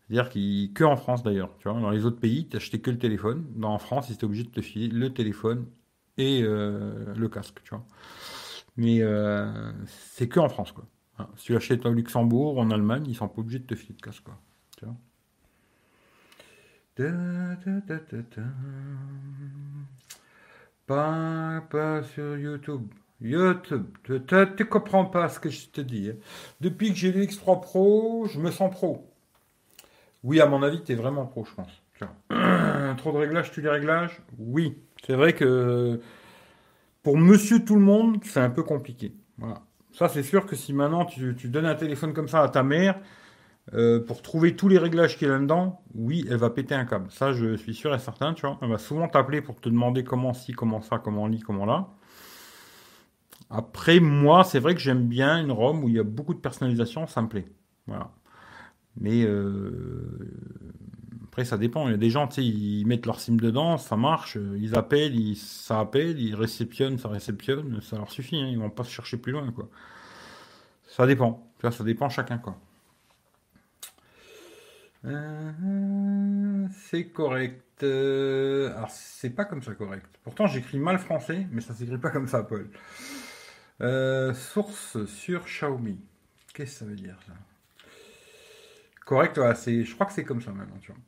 C'est-à-dire qu'ils, que en France d'ailleurs, tu vois, dans les autres pays, tu achetais que le téléphone. Dans France, ils étaient obligés de te filer le téléphone et euh, le casque, tu vois. Mais euh, c'est que en France, quoi. Si tu l'achètes au Luxembourg, en Allemagne, ils sont pas obligés de te filer de casque, quoi. Pas, pas sur YouTube. YouTube, tu ne comprends pas ce que je te dis. Hein. Depuis que j'ai le X3 Pro, je me sens pro. Oui, à mon avis, tu es vraiment pro, je pense. Trop de réglages, tu les réglages? Oui. C'est vrai que pour monsieur tout le monde, c'est un peu compliqué. Voilà. Ça, c'est sûr que si maintenant tu, tu donnes un téléphone comme ça à ta mère, euh, pour trouver tous les réglages qu'il y a là-dedans, oui, elle va péter un câble. Ça, je suis sûr et certain, tu vois. Elle va souvent t'appeler pour te demander comment ci, comment ça, comment lit, comment là. Après, moi, c'est vrai que j'aime bien une ROM où il y a beaucoup de personnalisation, ça me plaît. Voilà. Mais euh, après, ça dépend. Il y a des gens, tu sais, ils mettent leur SIM dedans, ça marche, ils appellent, ils, ça appelle, ils réceptionnent, ça réceptionne, ça leur suffit. Hein, ils vont pas se chercher plus loin, quoi. Ça dépend. Vois, ça dépend chacun, quoi. Euh, c'est correct. Euh, alors, c'est pas comme ça correct. Pourtant, j'écris mal français, mais ça s'écrit pas comme ça, Paul. Euh, source sur Xiaomi. Qu'est-ce que ça veut dire, ça? Correct, voilà, c'est, je crois que c'est comme ça maintenant, tu vois.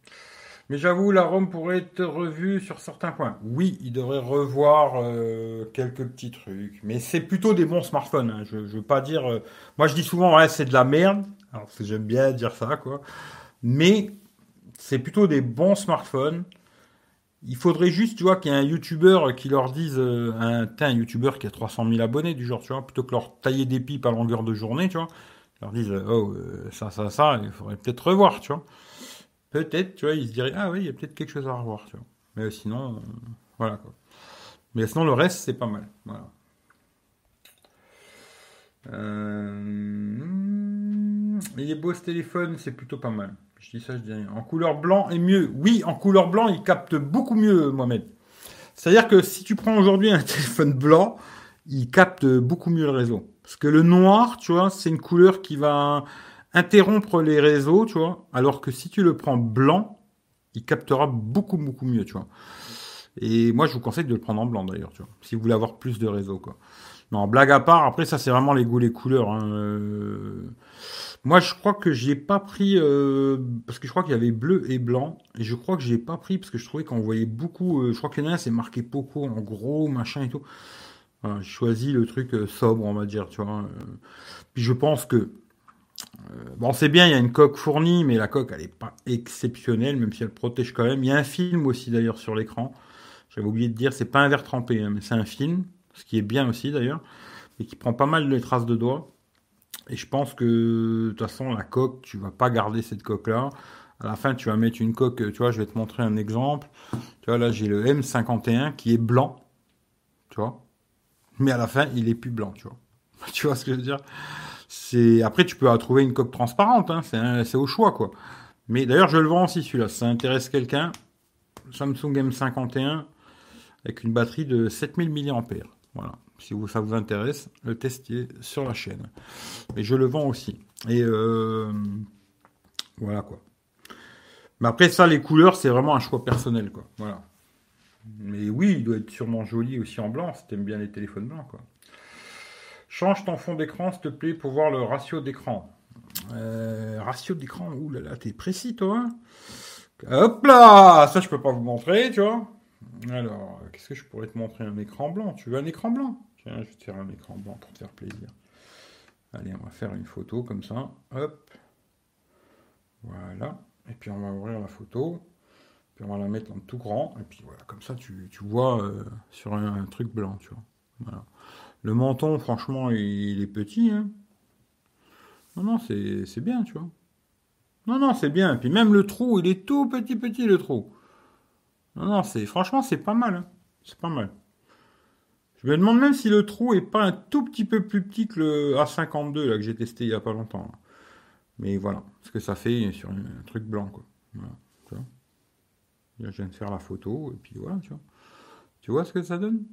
Mais j'avoue, la ROM pourrait être revue sur certains points. Oui, il devrait revoir quelques petits trucs. Mais c'est plutôt des bons smartphones. Hein. Je, je veux pas dire. Moi, je dis souvent, ouais, c'est de la merde. Alors, j'aime bien dire ça, quoi. Mais c'est plutôt des bons smartphones. Il faudrait juste, tu vois, qu'il y ait un YouTuber qui leur dise, euh, un, un qui a 300 000 abonnés du genre, tu vois, plutôt que leur tailler des pipes à longueur de journée, tu vois, leur disent, euh, oh, euh, ça, ça, ça, il faudrait peut-être revoir, tu vois. Peut-être, tu vois, ils se diraient, ah oui, il y a peut-être quelque chose à revoir, tu vois. Mais sinon, voilà. Mais sinon, le reste, c'est pas mal, voilà. Euh, il est beau ce téléphone, c'est plutôt pas mal. Je dis ça, je dis rien. En couleur blanc est mieux. Oui, en couleur blanc, il capte beaucoup mieux, Mohamed. C'est-à-dire que si tu prends aujourd'hui un téléphone blanc, il capte beaucoup mieux le réseau. Parce que le noir, tu vois, c'est une couleur qui va interrompre les réseaux, tu vois. Alors que si tu le prends blanc, il captera beaucoup, beaucoup mieux, tu vois. Et moi, je vous conseille de le prendre en blanc, d'ailleurs. Si vous voulez avoir plus de réseau. Non, blague à part, après, ça, c'est vraiment les goûts, les couleurs. hein. Euh, Moi, je crois que j'ai pas pris, euh, parce que je crois qu'il y avait bleu et blanc, et je crois que j'ai pas pris, parce que je trouvais qu'on voyait beaucoup, euh, je crois a un, c'est marqué Poco en gros, machin et tout. Voilà, j'ai choisi le truc sobre, on va dire, tu vois. Puis je pense que, bon, c'est bien, il y a une coque fournie, mais la coque, elle est pas exceptionnelle, même si elle protège quand même. Il y a un film aussi, d'ailleurs, sur l'écran. J'avais oublié de dire, c'est pas un verre trempé, hein, mais c'est un film, ce qui est bien aussi, d'ailleurs, et qui prend pas mal les traces de doigts. Et je pense que, de toute façon, la coque, tu vas pas garder cette coque-là. À la fin, tu vas mettre une coque, tu vois, je vais te montrer un exemple. Tu vois, là, j'ai le M51 qui est blanc, tu vois. Mais à la fin, il est plus blanc, tu vois. Tu vois ce que je veux dire? C'est Après, tu peux trouver une coque transparente, hein, c'est au choix, quoi. Mais d'ailleurs, je le vends aussi, celui-là. Si ça intéresse quelqu'un, Samsung M51 avec une batterie de 7000 mAh. Voilà. Si vous, ça vous intéresse, le test est sur la chaîne. Mais je le vends aussi. Et euh, voilà quoi. Mais après ça, les couleurs, c'est vraiment un choix personnel quoi. Voilà. Mais oui, il doit être sûrement joli aussi en blanc, si t'aimes bien les téléphones blancs quoi. Change ton fond d'écran, s'il te plaît, pour voir le ratio d'écran. Euh, ratio d'écran, ouh là là, t'es précis toi. hein? Hop là, ça je peux pas vous montrer, tu vois. Alors, qu'est-ce que je pourrais te montrer? Un écran blanc. Tu veux un écran blanc? Tiens, je vais te faire un écran blanc pour te faire plaisir. Allez, on va faire une photo comme ça. Hop. Voilà. Et puis on va ouvrir la photo. Puis on va la mettre en tout grand. Et puis voilà, comme ça tu, vois euh, sur un, truc blanc, tu vois. Le menton, franchement, il, est petit. Hein. Non, non, c'est c'est bien, tu vois. Non, non, c'est bien. Et puis même le trou, il est tout petit, petit, le trou. Non, non, c'est franchement, c'est pas mal. hein. C'est pas mal. Je me demande même si le trou est pas un tout petit peu plus petit que le A52 là, que j'ai testé il y a pas longtemps. Mais voilà, ce que ça fait sur un truc blanc, quoi. Je viens de faire la photo, et puis voilà, tu vois. Tu vois ce que ça donne?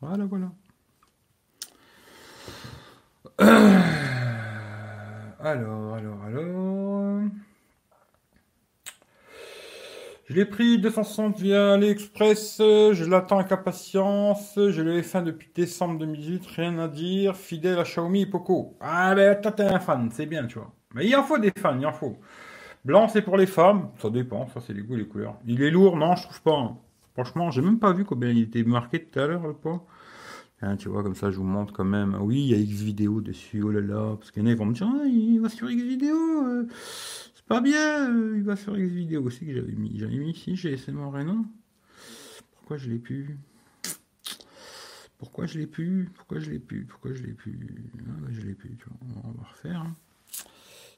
Voilà, voilà. Alors, alors, alors. Je l'ai pris 260 via AliExpress, je l'attends avec impatience, je l'ai fait depuis décembre 2018, rien à dire, fidèle à Xiaomi et Poco. Ah ben toi t'es un fan, c'est bien tu vois. Mais il en faut des fans, il en faut. Blanc c'est pour les femmes, ça dépend, ça c'est les goûts les couleurs. Il est lourd, non je trouve pas. hein. Franchement, j'ai même pas vu combien il était marqué tout à l'heure le poids. Hein, tu vois, comme ça je vous montre quand même. Oui, il y a X vidéo dessus, oh là là, parce qu'il y en a ils vont me dire, ah, il va sur X vidéo. euh, c'est pas bien, euh, il va sur X vidéo aussi que j'avais mis. J'avais mis ici, j'ai SM Reno. Pourquoi je l'ai plus? Pourquoi je l'ai plus? Pourquoi je l'ai plus? Pourquoi je l'ai plus? Ah, bah, Je l'ai plus, tu vois. On va refaire.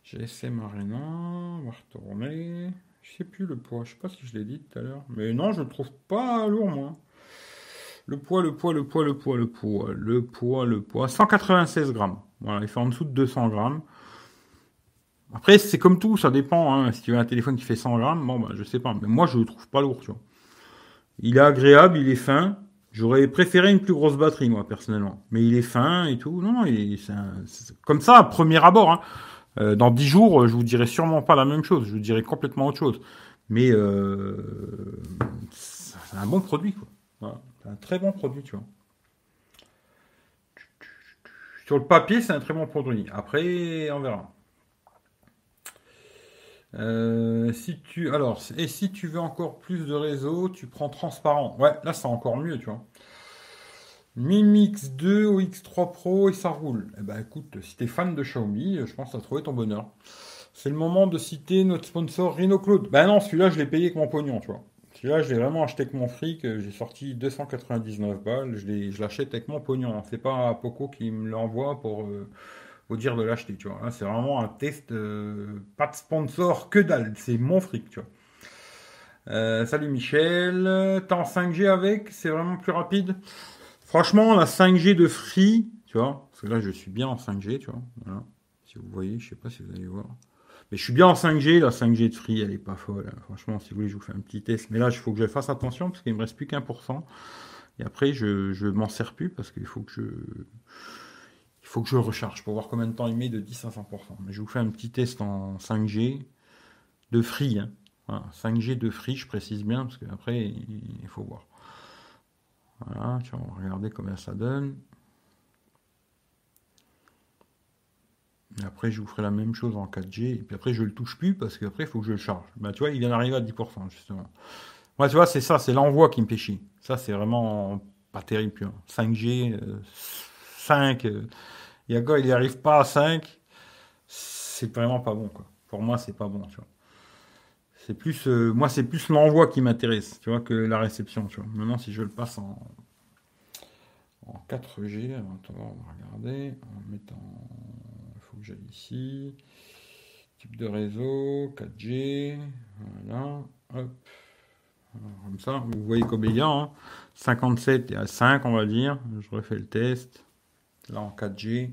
GSM Arena, on va retourner. Je sais plus le poids, je sais pas si je l'ai dit tout à l'heure. Mais non, je le trouve pas lourd, moi. Le poids, le poids, le poids, le poids, le poids, le poids, le poids. 196 grammes. Voilà, il fait en dessous de 200 grammes. Après, c'est comme tout, ça dépend. hein. Si tu veux un téléphone qui fait 100 grammes, bon, bah, je sais pas. Mais moi, je le trouve pas lourd, tu vois. Il est agréable, il est fin. J'aurais préféré une plus grosse batterie, moi, personnellement. Mais il est fin et tout. Non, non, il est, comme ça, à premier abord. Hein. Euh, dans 10 jours, je vous dirai sûrement pas la même chose. Je vous dirai complètement autre chose. Mais euh, c'est un bon produit, quoi. Voilà. Un très bon produit, tu vois. Sur le papier, c'est un très bon produit. Après, on verra. Euh, si tu, alors, et si tu veux encore plus de réseau, tu prends transparent. Ouais, là c'est encore mieux, tu vois. Mi Mix 2 au X3 Pro et ça roule. Eh ben écoute, si t'es fan de Xiaomi, je pense que t'as trouvé ton bonheur. C'est le moment de citer notre sponsor RhinoCloud. Ben non, celui-là je l'ai payé avec mon pognon, tu vois. Celui-là, je l'ai vraiment acheté avec mon fric. J'ai sorti 299 balles. Je l'achète avec mon pognon. C'est pas Poco qui me l'envoie pour euh, dire de l'acheter, tu vois. C'est vraiment un test, euh, pas de sponsor, que dalle. C'est mon fric, tu vois. Euh, salut Michel. T'es en 5G avec C'est vraiment plus rapide Franchement, la 5G de Free, tu vois, parce que là, je suis bien en 5G, tu vois. Voilà. Si vous voyez, je sais pas si vous allez voir. Mais je suis bien en 5G, la 5G de Free, elle est pas folle. Hein. Franchement, si vous voulez, je vous fais un petit test. Mais là, il faut que je fasse attention parce qu'il me reste plus qu'un pour cent. Et après, je, je m'en sers plus parce qu'il faut que je. Il faut que je recharge pour voir combien de temps il met de 10 à 100%. Mais je vous fais un petit test en 5G de Free. Hein. 5G de Free, je précise bien, parce qu'après, il faut voir. Voilà, tu vas regarder combien ça donne. Après, je vous ferai la même chose en 4G. Et puis après, je le touche plus parce qu'après, il faut que je le charge. Bah, tu vois, il vient d'arriver à 10%, justement. Moi, tu vois, c'est ça, c'est l'envoi qui me chier. Ça, c'est vraiment pas terrible. 5G, 5. il y a quoi, il n'y arrive pas à 5. C'est vraiment pas bon, quoi. Pour moi, c'est pas bon, tu vois. C'est plus, euh, moi, c'est plus l'envoi qui m'intéresse, tu vois, que la réception, tu vois. Maintenant, si je le passe en, en 4G, on va regarder, en mettant, que j'aille ici, type de réseau, 4G, voilà, hop, comme ça, vous voyez y a, 57 et à 5, on va dire, je refais le test, là en 4G,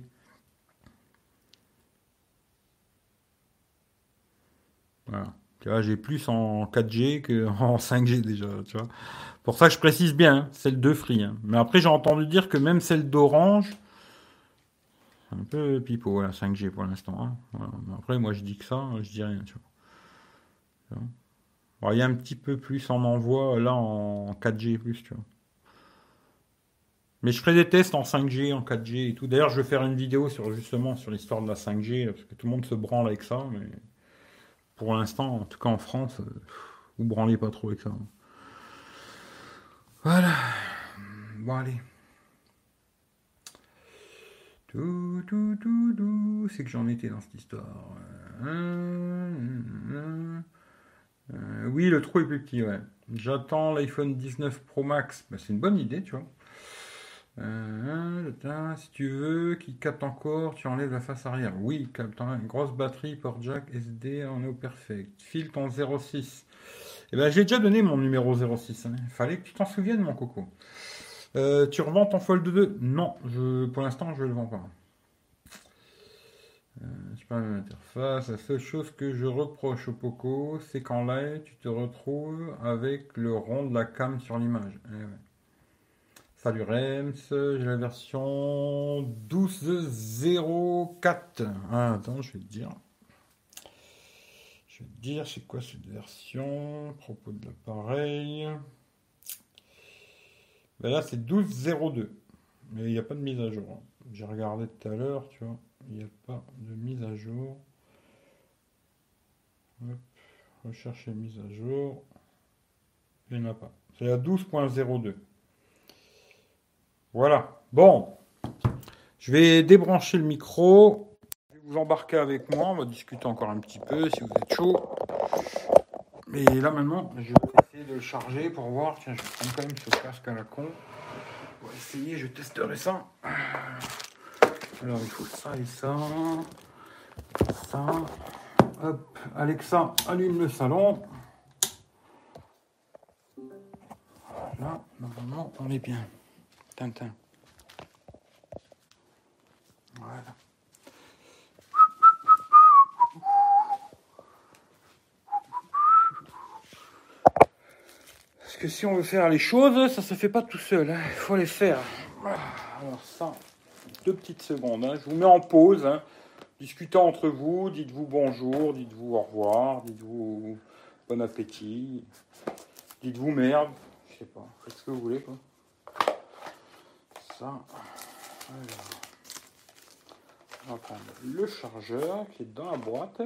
voilà. Tu vois, j'ai plus en 4G qu'en 5G déjà, tu vois. Pour ça, je précise bien, hein, celle de Free. Hein. Mais après, j'ai entendu dire que même celle d'Orange, un peu pipeau, la 5G pour l'instant. Hein. Après, moi, je dis que ça, je dis rien, tu vois. il y a un petit peu plus en envoi là en 4G, tu vois. Mais je ferai des tests en 5G, en 4G et tout. D'ailleurs, je vais faire une vidéo sur justement sur l'histoire de la 5G, parce que tout le monde se branle avec ça, mais pour l'instant, en tout cas en France, euh, vous branlez pas trop avec ça. Voilà. Bon, allez. Tout, tout, tout, tout. C'est que j'en étais dans cette histoire. Euh, oui, le trou est plus petit, ouais. J'attends l'iPhone 19 Pro Max. Bah, c'est une bonne idée, tu vois. Euh, si tu veux, qui capte encore, tu enlèves la face arrière. Oui, capte une grosse batterie, port jack, SD, on est au perfect. File ton 06. Eh ben, j'ai déjà donné mon numéro 06. Il hein. fallait que tu t'en souviennes, mon coco. Euh, tu revends ton Fold 2 Non, pour l'instant, je ne le vends pas. Euh, je parle de l'interface. La seule chose que je reproche au Poco, c'est qu'en live, tu te retrouves avec le rond de la cam sur l'image. Eh Salut Rems, j'ai la version 12.04. Ah, attends, je vais te dire. Je vais te dire, c'est quoi cette version? Propos de l'appareil. Ben là, c'est 12.02. Mais il n'y a pas de mise à jour. Hein. J'ai regardé tout à l'heure, tu vois. Il n'y a pas de mise à jour. Hop, rechercher mise à jour. Il n'y en a pas. C'est la 12.02. Voilà. Bon. Je vais débrancher le micro. Vous embarquer avec moi. On va discuter encore un petit peu si vous êtes chaud. Mais là maintenant, je de le charger pour voir. Tiens, je vais prendre quand même ce casque à la con. On va essayer, je testerai ça. Alors il faut ça et ça. Ça. Hop. Alexa, allume le salon. Voilà, normalement on est bien. Voilà. Que si on veut faire les choses, ça se fait pas tout seul. Hein. Il faut les faire. Alors ça, deux petites secondes. Hein. Je vous mets en pause. Hein. Entre vous. Dites-vous bonjour. Dites-vous au revoir. Dites-vous bon appétit. Dites-vous merde. Je sais pas. Faites ce que vous voulez. Quoi ça. on va prendre le chargeur qui est dans la boîte.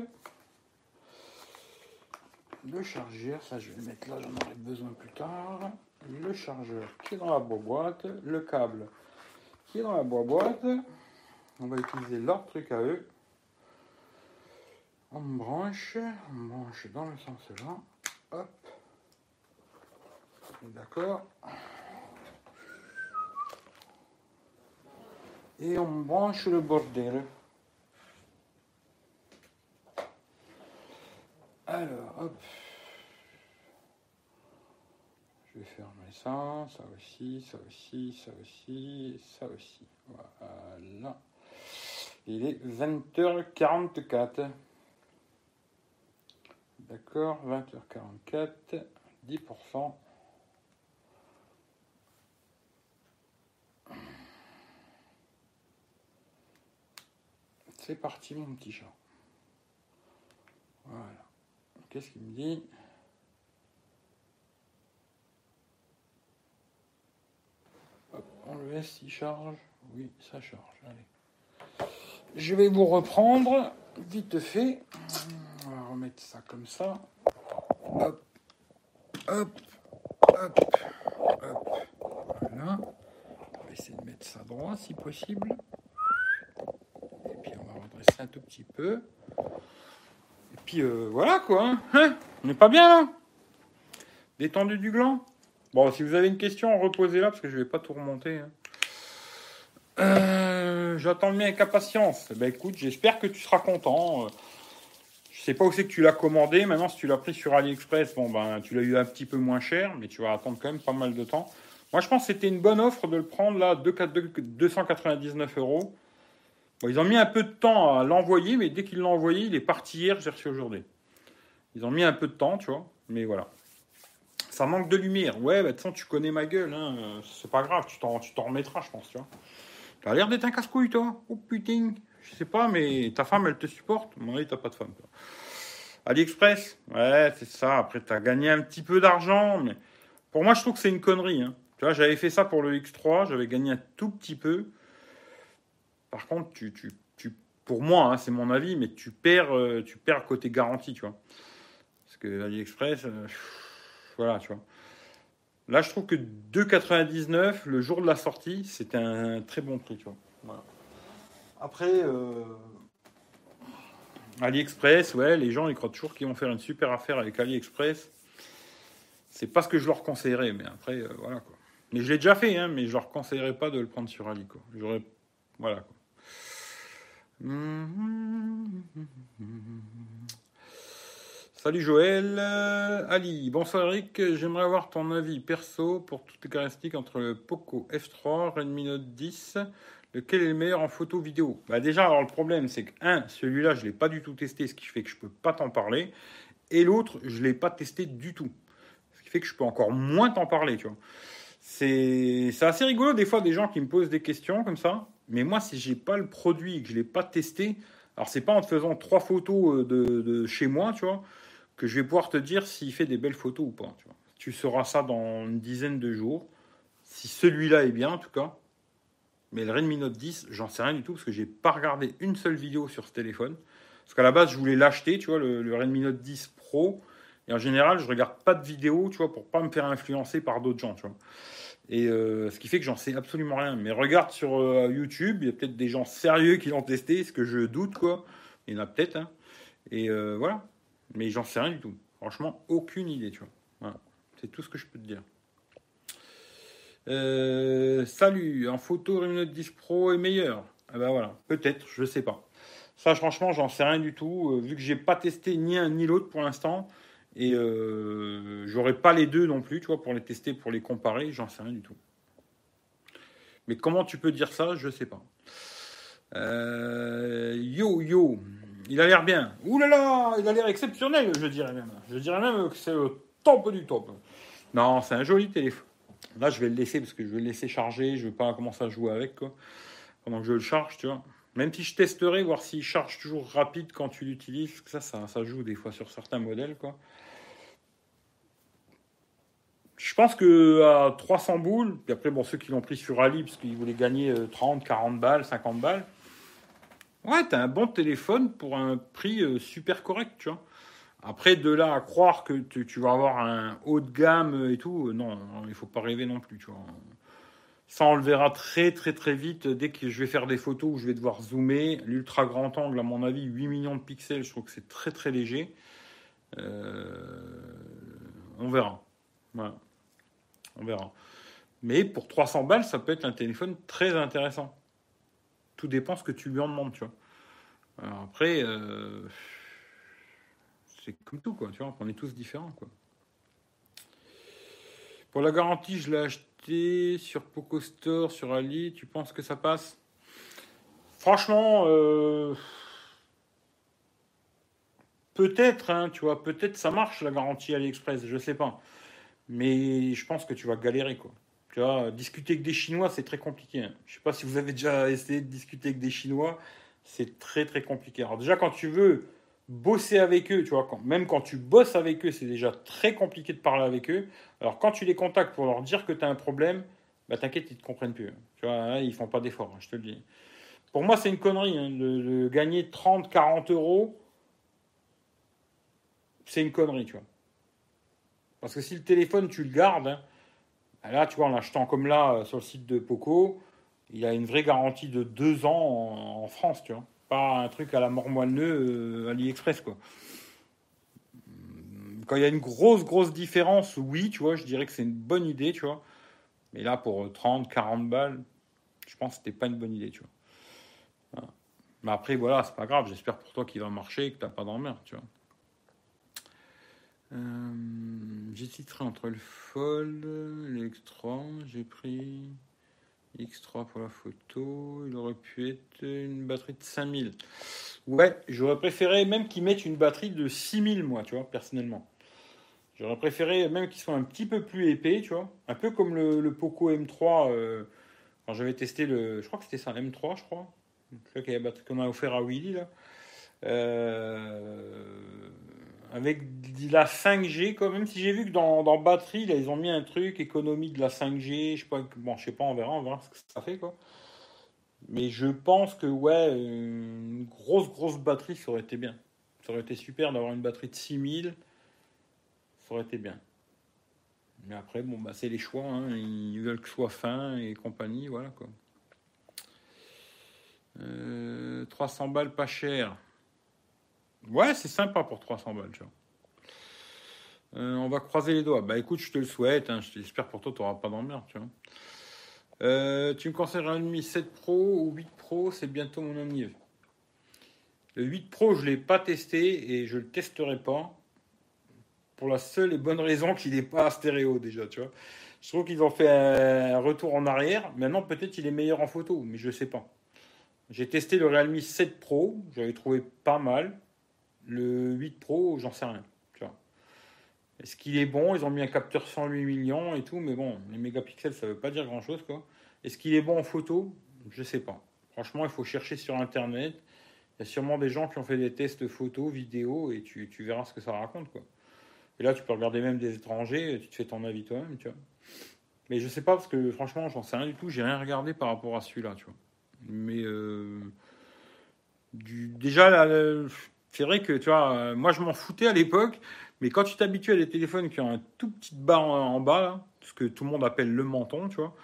Le chargeur, ça je vais le mettre là, j'en aurai besoin plus tard. Le chargeur qui est dans la boîte, le câble qui est dans la boîte. On va utiliser leur truc à eux. On branche, on branche dans le sens là. Hop. D'accord. Et on branche le bordel. Alors, hop. Je vais fermer ça, ça aussi, ça aussi, ça aussi, ça aussi. Voilà. Il est 20h44. D'accord, 20h44, 10%. C'est parti mon petit chat. Voilà. Qu'est-ce qu'il me dit on le laisse, il charge. Oui, ça charge. Allez. Je vais vous reprendre vite fait. On va remettre ça comme ça. Hop, hop, hop, hop. Voilà. On va essayer de mettre ça droit si possible. Et puis on va redresser un tout petit peu. Puis euh, voilà quoi. Hein on n'est pas bien là? Détendu du gland? Bon, si vous avez une question, reposez-la parce que je ne vais pas tout remonter. Hein. Euh, j'attends le mien avec impatience. Eh ben écoute, j'espère que tu seras content. Je sais pas où c'est que tu l'as commandé. Maintenant, si tu l'as pris sur AliExpress, bon ben tu l'as eu un petit peu moins cher, mais tu vas attendre quand même pas mal de temps. Moi, je pense que c'était une bonne offre de le prendre là, 299 euros. Ils ont mis un peu de temps à l'envoyer, mais dès qu'ils l'ont envoyé, il est parti hier, j'ai reçu aujourd'hui. Ils ont mis un peu de temps, tu vois, mais voilà. Ça manque de lumière. Ouais, bah, de toute façon, tu connais ma gueule. Hein. C'est pas grave, tu t'en, tu remettras, je pense. Tu vois. T'as l'air d'être un casse-couille, toi. Oh putain. Je sais pas, mais ta femme, elle te supporte. Moi, t'as pas de femme. AliExpress Ouais, c'est ça. Après, t'as gagné un petit peu d'argent. Mais pour moi, je trouve que c'est une connerie. Hein. Tu vois, j'avais fait ça pour le X3. J'avais gagné un tout petit peu. Par contre, tu, tu, tu pour moi, hein, c'est mon avis, mais tu perds, euh, tu perds côté garantie, tu vois. Parce que AliExpress. Euh, voilà, tu vois. Là, je trouve que 2,99 le jour de la sortie, c'était un très bon prix, tu vois. Après, euh, AliExpress, ouais, les gens ils croient toujours qu'ils vont faire une super affaire avec AliExpress. C'est pas ce que je leur conseillerais, mais après, voilà quoi. Mais je l'ai déjà fait, hein, mais je leur conseillerais pas de le prendre sur Ali. J'aurais, voilà quoi. Salut Joël. Euh, Ali, bonsoir Eric. J'aimerais avoir ton avis perso pour toutes les caractéristiques entre le Poco F3, Redmi Note 10. Lequel est le meilleur en photo vidéo? Bah Déjà, alors le problème, c'est que, un, celui-là, je ne l'ai pas du tout testé, ce qui fait que je ne peux pas t'en parler. Et l'autre, je ne l'ai pas testé du tout. Ce qui fait que je peux encore moins t'en parler, tu vois. C'est assez rigolo, des fois, des gens qui me posent des questions comme ça. Mais moi, si j'ai pas le produit que je l'ai pas testé, alors c'est pas en te faisant trois photos euh, de, chez moi, tu vois que je vais pouvoir te dire s'il fait des belles photos ou pas. Tu, vois. sauras ça dans une dizaine de jours. Si celui-là est bien, en tout cas. Mais le Redmi Note 10, j'en sais rien du tout parce que j'ai pas regardé une seule vidéo sur ce téléphone. Parce qu'à la base, je voulais l'acheter, tu vois, le, Redmi Note 10 Pro. Et en général, je regarde pas de vidéos, tu vois, pour pas me faire influencer par d'autres gens, tu vois. Et euh, ce qui fait que j'en sais absolument rien. Mais regarde sur euh, YouTube, il y a peut-être des gens sérieux qui l'ont testé, ce que je doute, quoi. Il y en a peut-être, hein. Et euh, voilà. Mais j'en sais rien du tout. Franchement, aucune idée, tu vois. Voilà. C'est tout ce que je peux te dire. Salut, en photo Redmi 10 Pro est meilleur. Ah ben voilà, peut-être, je sais pas. Ça, franchement, j'en sais rien du tout. Vu que j'ai pas testé ni un ni l'autre pour l'instant, et euh, j'aurais pas les deux non plus, tu vois, pour les tester, pour les comparer, j'en sais rien du tout. Mais comment tu peux dire ça, je sais pas. yo yo, il a l'air bien. Ouh là là, il a l'air exceptionnel, je dirais même. Je dirais même que c'est le top du top. Non, c'est un joli téléphone. Là, je vais le laisser parce que je vais le laisser charger. Je ne vais pas commencer à jouer avec quoi. pendant que je le charge, tu vois. Même si je testerai, voir s'il charge toujours rapide quand tu l'utilises. Ça, ça, joue des fois sur certains modèles, quoi. Je pense que à 300 boules, puis après, bon, ceux qui l'ont pris sur Ali, parce qu'ils voulaient gagner 30, euh, 40 balles, 50 balles, Ouais, t'as un bon téléphone pour un prix euh, super correct, tu vois. Après, de là à croire que tu, vas avoir un haut de gamme et tout, euh, non, il faut pas rêver non plus, tu vois. Ça, on le verra très très très vite dès que je vais faire des photos où je vais devoir zoomer. L'ultra grand angle, à mon avis, 8 millions de pixels, je trouve que c'est très très léger. Euh, on verra. Voilà. On verra. Mais pour 300 balles, ça peut être un téléphone très intéressant. Tout dépend ce que tu lui en demandes, tu vois. Après, euh, c'est comme tout, quoi. Tu vois, on est tous différents, quoi. Pour la garantie, je l'ai acheté sur Poco Store, sur Ali. Tu penses que ça passe? Franchement, euh, peut-être, hein, tu vois, peut-être ça marche la garantie AliExpress, je sais pas. Mais je pense que tu vas galérer, quoi. Tu vois, discuter avec des Chinois, c'est très compliqué. Hein. Je sais pas si vous avez déjà essayé de discuter avec des Chinois, c'est très très compliqué. Alors déjà, quand tu veux bosser avec eux, tu vois, même quand tu bosses avec eux, c'est déjà très compliqué de parler avec eux. Alors quand tu les contactes pour leur dire que tu as un problème, bah t'inquiète, ils te comprennent plus. Hein. Tu vois, hein, ils font pas d'efforts, hein, je te le dis. Pour moi, c'est une connerie de, gagner 30, 40 euros. C'est une connerie, tu vois. Parce que si le téléphone, tu le gardes, bah là, tu vois, en l'achetant comme là euh, sur le site de Poco, il a une vraie garantie de deux ans en, France, tu vois. Un truc à la mort moelleux euh, AliExpress, quoi. Quand il y a une grosse, grosse différence, oui, tu vois, je dirais que c'est une bonne idée, tu vois. Mais là, pour 30, 40 balles, je pense que c'était pas une bonne idée, tu vois. Mais après, voilà, c'est pas grave. J'espère pour toi qu'il va marcher et que t'as pas d'emmerde, tu vois. Euh, J'hésiterai entre le Fold, l'Extra. J'ai pris X3 pour la photo. Il aurait pu être une batterie de 5000. Ouais, j'aurais préféré même qu'ils mettent une batterie de 6000, moi, tu vois, personnellement. J'aurais préféré même qu'ils soient un petit peu plus épais, tu vois. Un peu comme le, Poco M3, euh, quand j'avais testé le. Je crois que c'était ça, M3, je crois. qu'on a offert à Willy, là. Euh, avec la 5G, quand même, si j'ai vu que dans, batterie, là, ils ont mis un truc, économie de la 5G, je sais pas, bon, je sais pas, on verra, on verra ce que ça fait, quoi. Mais je pense que, ouais, une grosse, grosse batterie, ça aurait été bien. Ça aurait été super d'avoir une batterie de 6000, ça aurait été bien. Mais après, bon, bah, c'est les choix, hein. ils veulent que ce soit fin et compagnie, voilà, quoi. 300 euh, balles pas cher. Ouais, c'est sympa pour 300 balles, euh, on va croiser les doigts. Bah écoute, je te le souhaite. Hein. J'espère pour toi, tu n'auras pas d'emmerde, tu vois. Euh, tu me conseilles un Mi 7 Pro ou 8 Pro C'est bientôt mon anniv. Le 8 Pro, je ne l'ai pas testé et je ne le testerai pas. Pour la seule et bonne raison qu'il n'est pas stéréo déjà, tu vois. Je trouve qu'ils ont fait un retour en arrière. Maintenant, peut-être il est meilleur en photo, mais je ne sais pas. J'ai testé le Realme 7 Pro, j'avais trouvé pas mal. Le 8 Pro, j'en sais rien. Est-ce qu'il est bon? Ils ont mis un capteur 108 millions et tout, mais bon, les mégapixels, ça veut pas dire grand-chose, quoi. Est-ce qu'il est bon en photo? Je sais pas. Franchement, il faut chercher sur Internet. Il y a sûrement des gens qui ont fait des tests photo, vidéo, et tu, verras ce que ça raconte, quoi. Et là, tu peux regarder même des étrangers, tu te fais ton avis toi-même, tu vois. Mais je sais pas, parce que franchement, j'en sais rien du tout. J'ai rien regardé par rapport à celui-là, tu vois. Mais euh, déjà, là, c'est vrai que, tu vois, euh, moi je m'en foutais à l'époque, mais quand tu t'habitues à des téléphones qui ont un tout petit barre en, bas, ce que tout le monde appelle le menton, tu vois,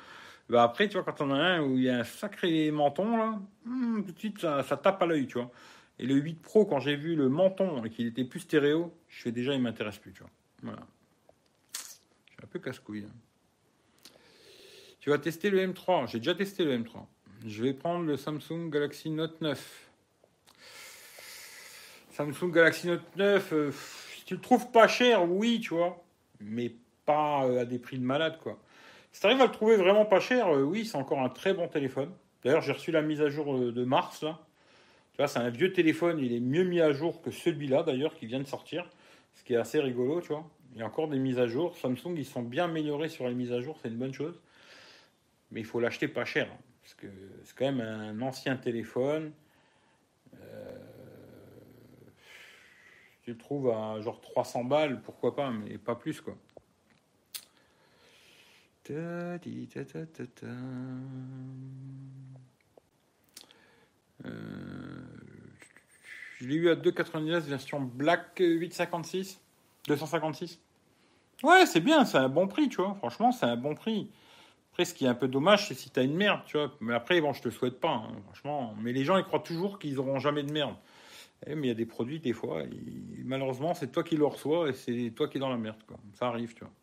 bah après, tu vois, quand on a un où il y a un sacré menton, là, hmm, tout de suite ça, tape à l'œil, tu vois. Et le 8 Pro, quand j'ai vu le menton et qu'il était plus stéréo, je fais déjà, il m'intéresse plus, tu vois. Voilà. Je suis un peu casse-couille. Hein. Tu vas tester le M3. J'ai déjà testé le M3. Je vais prendre le Samsung Galaxy Note 9. Samsung Galaxy Note 9, euh, si tu le trouves pas cher, oui, tu vois, mais pas euh, à des prix de malade, quoi. Si tu arrives à le trouver vraiment pas cher, euh, oui, c'est encore un très bon téléphone. D'ailleurs, j'ai reçu la mise à jour de mars, là. Tu vois, c'est un vieux téléphone, il est mieux mis à jour que celui-là, d'ailleurs, qui vient de sortir, ce qui est assez rigolo, tu vois. Il y a encore des mises à jour. Samsung, ils sont bien améliorés sur les mises à jour, c'est une bonne chose. Mais il faut l'acheter pas cher, parce que c'est quand même un ancien téléphone. Tu le trouves à genre 300 balles, pourquoi pas, mais pas plus quoi. Euh, Je l'ai eu à 2,99 version Black 856 256. Ouais, c'est bien, c'est un bon prix, tu vois. Franchement, c'est un bon prix. Après, ce qui est un peu dommage, c'est si t'as une merde, tu vois. Mais après, bon, je te souhaite pas, hein, franchement. Mais les gens, ils croient toujours qu'ils auront jamais de merde. Eh, mais il y a des produits, des fois, malheureusement, c'est toi qui le reçois et c'est toi qui es dans la merde, quoi. Ça arrive, tu vois.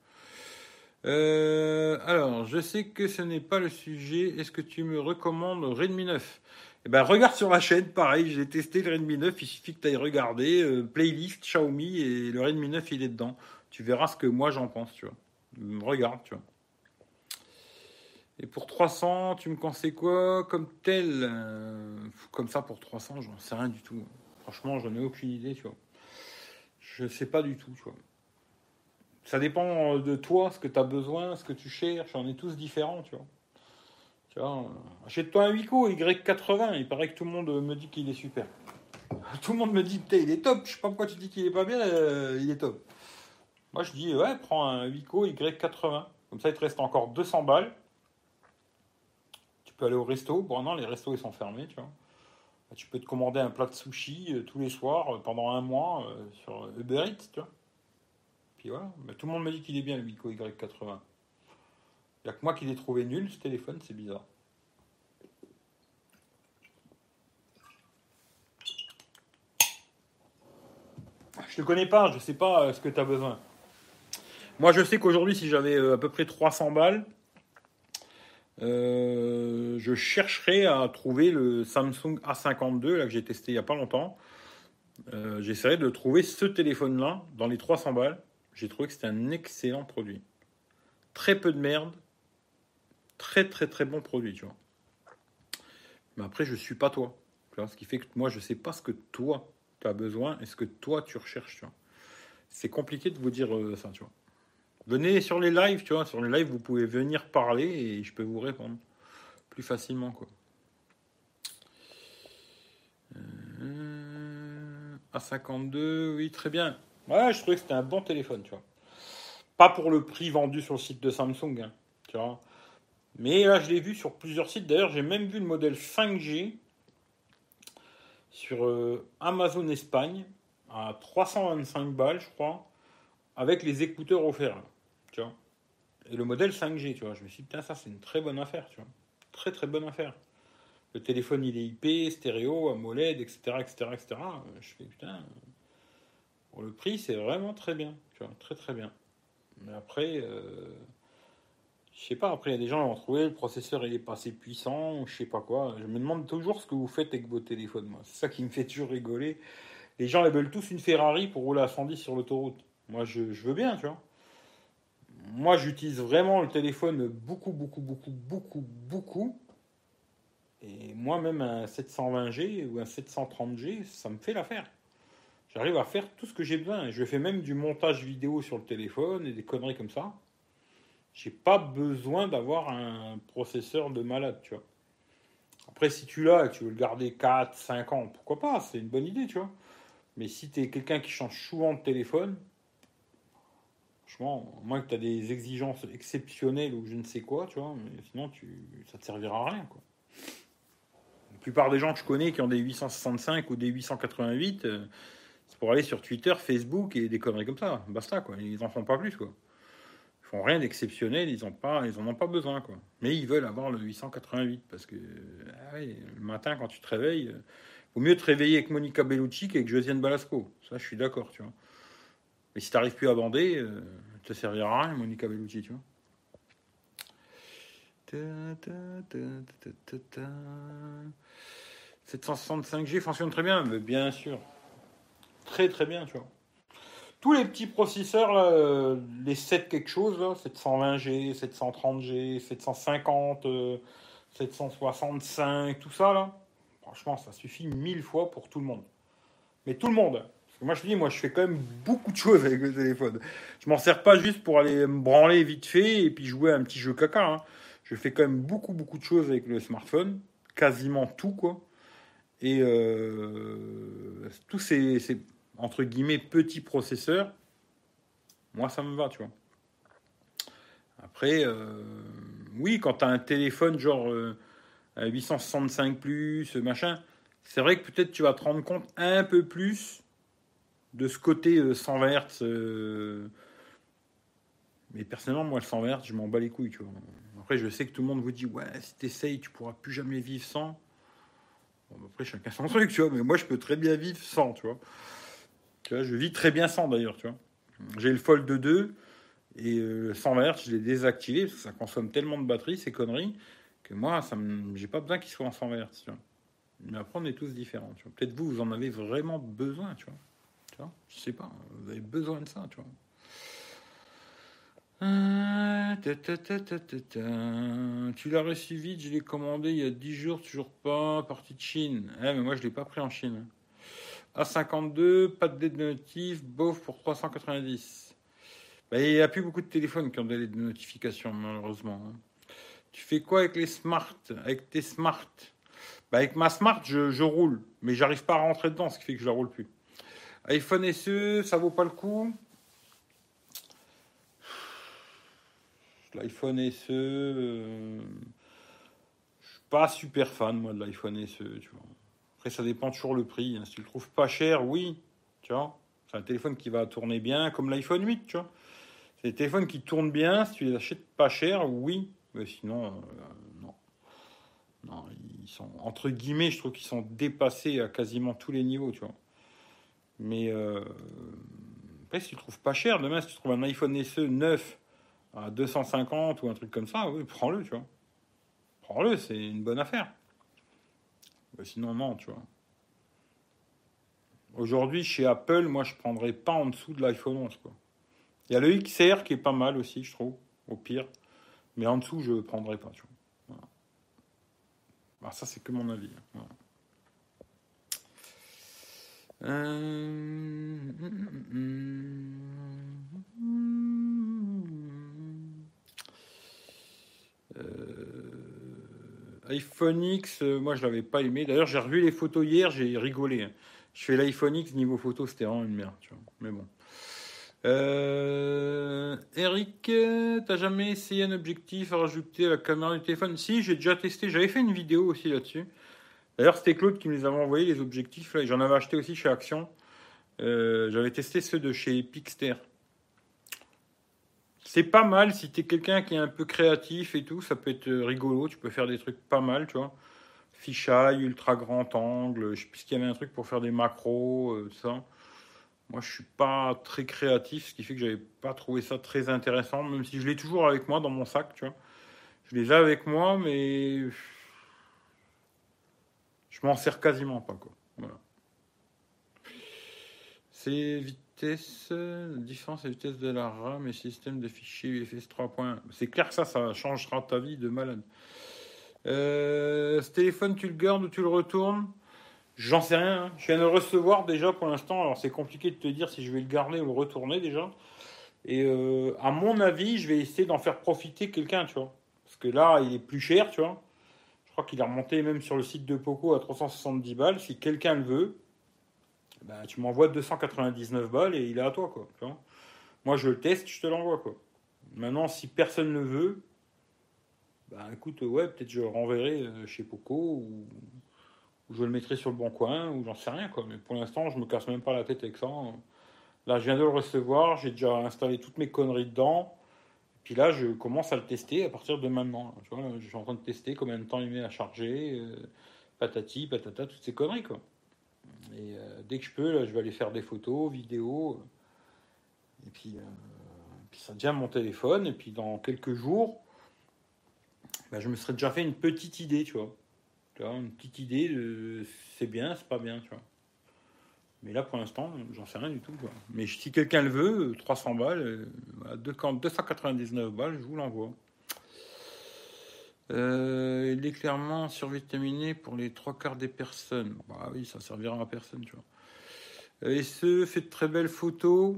Euh, alors, je sais que ce n'est pas le sujet. Est-ce que tu me recommandes Redmi 9 eh ben, regarde sur la chaîne, pareil, j'ai testé le Redmi 9, il suffit que tu ailles regarder, euh, playlist Xiaomi, et le Redmi 9, il est dedans. Tu verras ce que moi j'en pense, tu vois. Regarde, tu vois. Et pour 300, tu me conseilles quoi comme tel? Euh, Comme ça, pour 300, j'en sais rien du tout. Franchement, j'en ai aucune idée, tu vois. Je sais pas du tout, tu vois. Ça dépend de toi, ce que tu as besoin, ce que tu cherches. On est tous différents, tu vois. Vois, achète-toi un Wico Y80. Il paraît que tout le monde me dit qu'il est super. Tout le monde me dit, putain, il est top. Je sais pas pourquoi tu dis qu'il est pas bien, euh, il est top. Moi, je dis, ouais, prends un Wico Y80. Comme ça, il te reste encore 200 balles. Tu peux aller au resto. Bon, non, les restos, ils sont fermés, tu vois. Tu peux te commander un plat de sushi euh, tous les soirs euh, pendant un mois sur Uber Eats, tu vois. Mais tout le monde m'a dit qu'il est bien le Mico Y80. Il n'y a que moi qui l'ai trouvé nul ce téléphone, c'est bizarre. Je ne connais pas, je ne sais pas euh, ce que tu as besoin. Moi, je sais qu'aujourd'hui, si j'avais euh, à peu près 300 balles, euh, je chercherais à trouver le Samsung A52 là, que j'ai testé il n'y a pas longtemps. J'essaierai de trouver ce téléphone-là dans les 300 balles j'ai trouvé que c'était un excellent produit. Très peu de merde, très très très bon produit, tu vois. Mais après, je suis pas toi. Ce qui fait que moi, je sais pas ce que toi, tu as besoin et ce que toi, tu recherches, tu vois. C'est compliqué de vous dire euh, ça, tu vois. Venez sur les lives, tu vois. Sur les lives, vous pouvez venir parler et je peux vous répondre plus facilement, quoi. Euh, A52, oui, très bien. Ouais, je trouvais que c'était un bon téléphone, tu vois. Pas pour le prix vendu sur le site de Samsung, hein, tu vois. Mais là, je l'ai vu sur plusieurs sites. D'ailleurs, j'ai même vu le modèle 5G sur euh, Amazon Espagne à 325 balles, je crois, avec les écouteurs offerts. Et le modèle 5G, tu vois. Je me suis dit, putain, ça, c'est une très bonne affaire, tu vois. Très, très bonne affaire. Le téléphone, il est IP, stéréo, AMOLED, etc., etc., etc. Je fais, putain, le prix, c'est vraiment très bien. Tu vois, très très bien. Mais après, euh, je sais pas, après, il y a des gens qui vont trouvé le processeur il est pas assez puissant, ou je sais pas quoi. Je me demande toujours ce que vous faites avec vos téléphones, moi. C'est ça qui me fait toujours rigoler. Les gens, ils veulent tous une Ferrari pour rouler à 110 sur l'autoroute. Moi, je veux bien, tu vois. Moi, j'utilise vraiment le téléphone beaucoup, beaucoup, beaucoup, beaucoup, beaucoup. Et moi, même un 720G ou un 730G, ça me fait l'affaire. J'arrive à faire tout ce que j'ai besoin. Je fais même du montage vidéo sur le téléphone et des conneries comme ça. J'ai pas besoin d'avoir un processeur de malade, tu vois. Après, si tu l'as et que tu veux le garder 4, 5 ans, pourquoi pas? C'est une bonne idée, tu vois. Mais si tu es quelqu'un qui change souvent de téléphone, franchement, moins que tu as des exigences exceptionnelles ou je ne sais quoi, tu vois, mais sinon, tu, ça te servira à rien. La plupart des gens que je connais qui ont des 865 ou des 888, pour aller sur Twitter, Facebook et des conneries comme ça. Basta, quoi. Ils n'en font pas plus, quoi. Ils font rien d'exceptionnel, ils n'en ils en ont pas besoin, quoi. Mais ils veulent avoir le 888 parce que ah le matin, quand tu te réveilles, il vaut mieux te réveiller avec Monica Bellucci qu'avec Josiane Balasco. Ça, je suis d'accord, tu vois. Mais si tu n'arrives plus à bander, euh, te servira à rien, Monica Bellucci, tu vois. 765G fonctionne très bien, mais bien sûr très très bien, tu vois. Tous les petits processeurs, là, les 7 quelque chose, là, 720G, 730G, 750, 765, tout ça, là, franchement, ça suffit mille fois pour tout le monde. Mais tout le monde. Moi, je dis, moi, je fais quand même beaucoup de choses avec le téléphone. Je m'en sers pas juste pour aller me branler vite fait et puis jouer à un petit jeu caca. Hein. Je fais quand même beaucoup, beaucoup de choses avec le smartphone. Quasiment tout, quoi. Et euh, tous ces, ces entre guillemets, petit processeur, moi, ça me va, tu vois. Après, euh, oui, quand tu as un téléphone genre 865 euh, machin, c'est vrai que peut-être tu vas te rendre compte un peu plus de ce côté 120 euh, Hz. Euh, mais personnellement, moi, le 120 Hz, je m'en bats les couilles, tu vois. Après, je sais que tout le monde vous dit, ouais, si t'essayes, tu pourras plus jamais vivre sans. Après, chacun son truc, tu vois. Mais moi, je peux très bien vivre sans, tu vois. Tu vois, je vis très bien sans, d'ailleurs, tu vois. J'ai le Fold 2 et le 120 Hz, je l'ai désactivé parce que ça consomme tellement de batterie, ces conneries, que moi, j'ai pas besoin qu'il soit en 120 Hz, tu vois. Mais après, on est tous différents. Peut-être vous, vous en avez vraiment besoin, tu vois. Je sais pas, vous avez besoin de ça, tu vois. Tu l'as reçu vite, je l'ai commandé il y a 10 jours, toujours pas, partie de Chine. Eh, mais moi, je l'ai pas pris en Chine. A52, pas de délai de notif, bof pour 390. Bah, il n'y a plus beaucoup de téléphones qui ont des de notification, malheureusement. Hein. Tu fais quoi avec les smart Avec tes smart? Bah, avec ma Smart, je, roule, mais j'arrive pas à rentrer dedans, ce qui fait que je la roule plus. iPhone SE, ça vaut pas le coup. L'iPhone SE, euh, je suis pas super fan moi de l'iPhone SE, tu vois. Après, ça dépend toujours le prix. Hein. Si tu le trouves pas cher, oui, tu vois. C'est un téléphone qui va tourner bien, comme l'iPhone 8, tu vois. C'est des téléphones qui tournent bien. Si tu les achètes pas cher, oui. Mais sinon, euh, non. Non, ils sont, entre guillemets, je trouve qu'ils sont dépassés à quasiment tous les niveaux, tu vois. Mais euh, après, si tu trouves pas cher, demain, si tu trouves un iPhone SE neuf à 250 ou un truc comme ça, oui, prends-le, tu vois. Prends-le, c'est une bonne affaire. sinon, non, tu vois. Aujourd'hui, chez Apple, moi, je prendrais pas en dessous de l'iPhone 11, quoi. Il y a le XR qui est pas mal aussi, je trouve, au pire. Mais en dessous, je prendrais pas, tu vois. Alors ça, c'est que mon avis. Euh... iPhone X, euh, moi je l'avais pas aimé. D'ailleurs, j'ai revu les photos hier, j'ai rigolé. Je fais l'iPhone X niveau photo, c'était vraiment une merde, tu vois. Mais bon. Euh, Eric, t'as jamais essayé un objectif à rajouter à la caméra du téléphone? Si, j'ai déjà testé. J'avais fait une vidéo aussi là-dessus. D'ailleurs, c'était Claude qui me les avait envoyés, les objectifs. J'en avais acheté aussi chez Action. Euh, j'avais testé ceux de chez Pixter. C'est pas mal si t'es quelqu'un qui est un peu créatif et tout. Ça peut être rigolo. Tu peux faire des trucs pas mal, tu vois. Fisheye, ultra grand angle. Je sais qu'il y avait un truc pour faire des macros, euh, ça. Moi, je suis pas très créatif, ce qui fait que j'avais pas trouvé ça très intéressant, même si je l'ai toujours avec moi dans mon sac, tu vois. Je les ai avec moi, mais je m'en sers quasiment pas, quoi. Voilà. C'est vitesse, différence de vitesse de la RAM et système de fichiers UFS 3. C'est clair que ça, ça changera ta vie de malade. Euh, ce téléphone, tu le gardes ou tu le retournes? J'en sais rien. Hein. Je viens de le recevoir déjà pour l'instant. Alors c'est compliqué de te dire si je vais le garder ou le retourner déjà. Et euh, à mon avis, je vais essayer d'en faire profiter quelqu'un, tu vois. Parce que là, il est plus cher, tu vois. Crois qu'il est remonté même sur le site de Poco à 370 balles. Si quelqu'un le veut, ben, tu m'envoies 299 balles et il est à toi, quoi. Moi, je le teste, je te l'envoie, quoi. Maintenant, si personne ne veut, ben écoute, ouais, peut-être je renverrai euh, chez Poco ou je le mettrai sur le bon coin, ou j'en sais rien, quoi. Mais pour l'instant, je me casse même pas la tête avec ça. Là, je viens de le recevoir, j'ai déjà installé toutes mes conneries dedans. Puis là, je commence à le tester à partir de maintenant. Tu vois, je suis en train de tester combien de temps il met à charger, euh, patati, patata, toutes ces conneries, quoi. Et euh, dès que je peux, là, je vais aller faire des photos, vidéos. Et puis, euh, ça devient mon téléphone. Et puis dans quelques jours, bah, je me serais déjà fait une petite idée, tu vois une petite idée de c'est bien, c'est pas bien, tu vois. Mais là, pour l'instant, j'en sais rien du tout. Mais si quelqu'un le veut, 300 balles, 299 euh, balles, je vous l'envoie. Euh, il est clairement survitaminé pour les trois quarts des personnes. Bah oui, ça servira à personne, tu vois. Euh, et ce fait de très belles photos.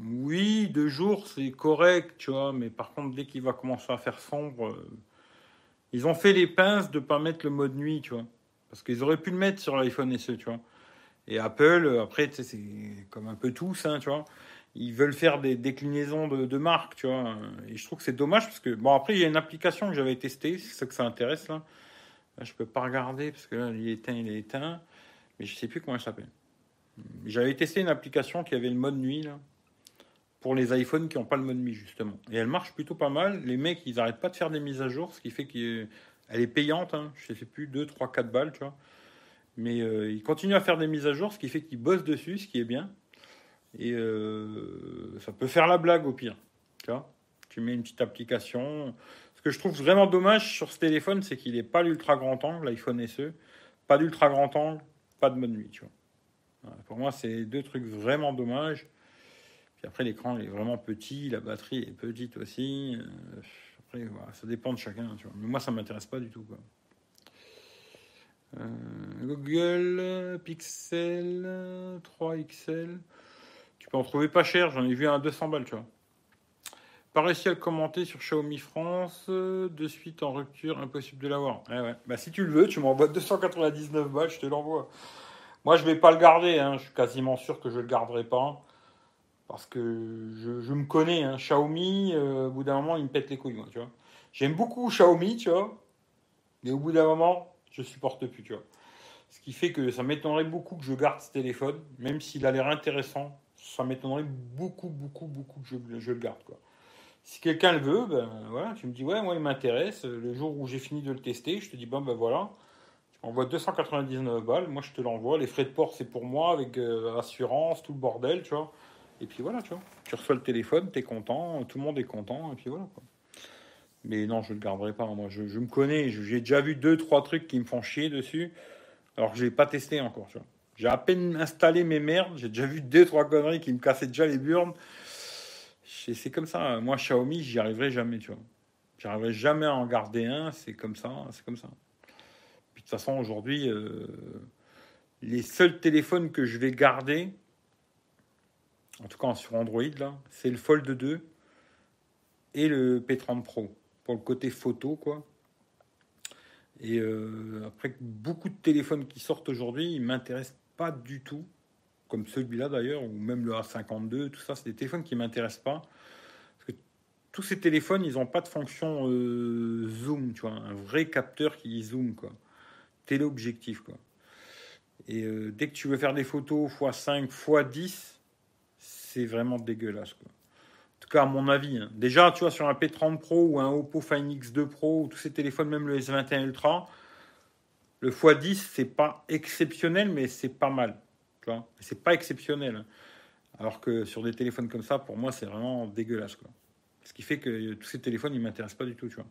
Oui, deux jours, c'est correct, tu vois. Mais par contre, dès qu'il va commencer à faire sombre, ils ont fait les pinces de pas mettre le mode nuit, tu vois. Parce qu'ils auraient pu le mettre sur l'iPhone SE, tu vois. Et Apple, euh, après, c'est comme un peu tous, hein, tu vois. Ils veulent faire des déclinaisons de, de marques, tu vois. Et je trouve que c'est dommage parce que, bon, après, il y a une application que j'avais testée, c'est ça que ça intéresse, là. Là, je peux pas regarder parce que là, il est éteint, il est éteint. Mais je sais plus comment elle s'appelle. J'avais testé une application qui avait le mode nuit, là, pour les iPhones qui n'ont pas le mode nuit, justement. Et elle marche plutôt pas mal. Les mecs, ils n'arrêtent pas de faire des mises à jour, ce qui fait qu'elle est payante. Hein. Je sais plus, 2, 3, 4 balles, tu vois. Mais euh, ils continuent à faire des mises à jour, ce qui fait qu'ils bossent dessus, ce qui est bien. Et euh, ça peut faire la blague au pire. Tu mets une petite application. Ce que je trouve vraiment dommage sur ce téléphone, c'est qu'il n'est pas l'ultra grand angle, l'iPhone SE. Pas d'ultra grand angle, pas de mode nuit, tu vois. pour moi, c'est deux trucs vraiment dommages. Puis après, l'écran est vraiment petit, la batterie est petite aussi. Euh, après, voilà, ça dépend de chacun. Mais moi, ça m'intéresse pas du tout, quoi. Euh, Google Pixel 3 XL. Tu peux en trouver pas cher, j'en ai vu un à 200 balles, tu vois. Pas réussi à le commenter sur Xiaomi France, de suite en rupture, impossible de l'avoir. Eh. Bah, si tu le veux, tu m'envoies 299 balles, je te l'envoie. Moi, je vais pas le garder, hein. je suis quasiment sûr que je le garderai pas. Parce que je, me connais, hein. Xiaomi, euh, au bout d'un moment, il me pète les couilles, moi, tu vois. J'aime beaucoup Xiaomi, tu vois. Mais au bout d'un moment, je supporte plus, tu vois. Ce qui fait que ça m'étonnerait beaucoup que je garde ce téléphone, même s'il a l'air intéressant. Ça m'étonnerait beaucoup, beaucoup, beaucoup que je, le garde, quoi. Si quelqu'un le veut, ben voilà, tu me dis ouais, moi il m'intéresse. Le jour où j'ai fini de le tester, je te dis bon ben voilà, tu m'envoies 299 balles, moi je te l'envoie. Les frais de port c'est pour moi avec euh, assurance, tout le bordel, tu vois. Et puis voilà, tu vois. Tu reçois le téléphone, tu es content, tout le monde est content, et puis voilà. Mais non, je ne le garderai pas. Moi, je, me connais. J'ai déjà vu deux, trois trucs qui me font chier dessus. Alors que je n'ai pas testé encore. Tu vois. J'ai à peine installé mes merdes. J'ai déjà vu deux, trois conneries qui me cassaient déjà les burnes c'est comme ça. Moi, Xiaomi, j'y arriverai jamais, tu vois. J'arriverai jamais à en garder un. C'est comme ça, c'est comme ça. Puis de toute façon, aujourd'hui, euh, les seuls téléphones que je vais garder, en tout cas sur Android, là, c'est le Fold 2 et le P30 Pro pour le côté photo, quoi. Et euh, après, beaucoup de téléphones qui sortent aujourd'hui, ils m'intéressent pas du tout comme celui-là d'ailleurs, ou même le A52, tout ça, c'est des téléphones qui m'intéressent pas. Parce que tous ces téléphones, ils n'ont pas de fonction euh, zoom, tu vois, un vrai capteur qui zoom, quoi. Téléobjectif, quoi. Et euh, dès que tu veux faire des photos x5, x10, c'est vraiment dégueulasse, quoi. En tout cas, à mon avis. Hein. Déjà, tu vois, sur un P30 Pro ou un Oppo Find X2 Pro, ou tous ces téléphones, même le S21 Ultra, le x10, c'est pas exceptionnel, mais c'est pas mal. C'est pas exceptionnel. Hein. Alors que sur des téléphones comme ça, pour moi, c'est vraiment dégueulasse. Ce qui fait que tous ces téléphones, ils m'intéressent pas du tout, tu vois.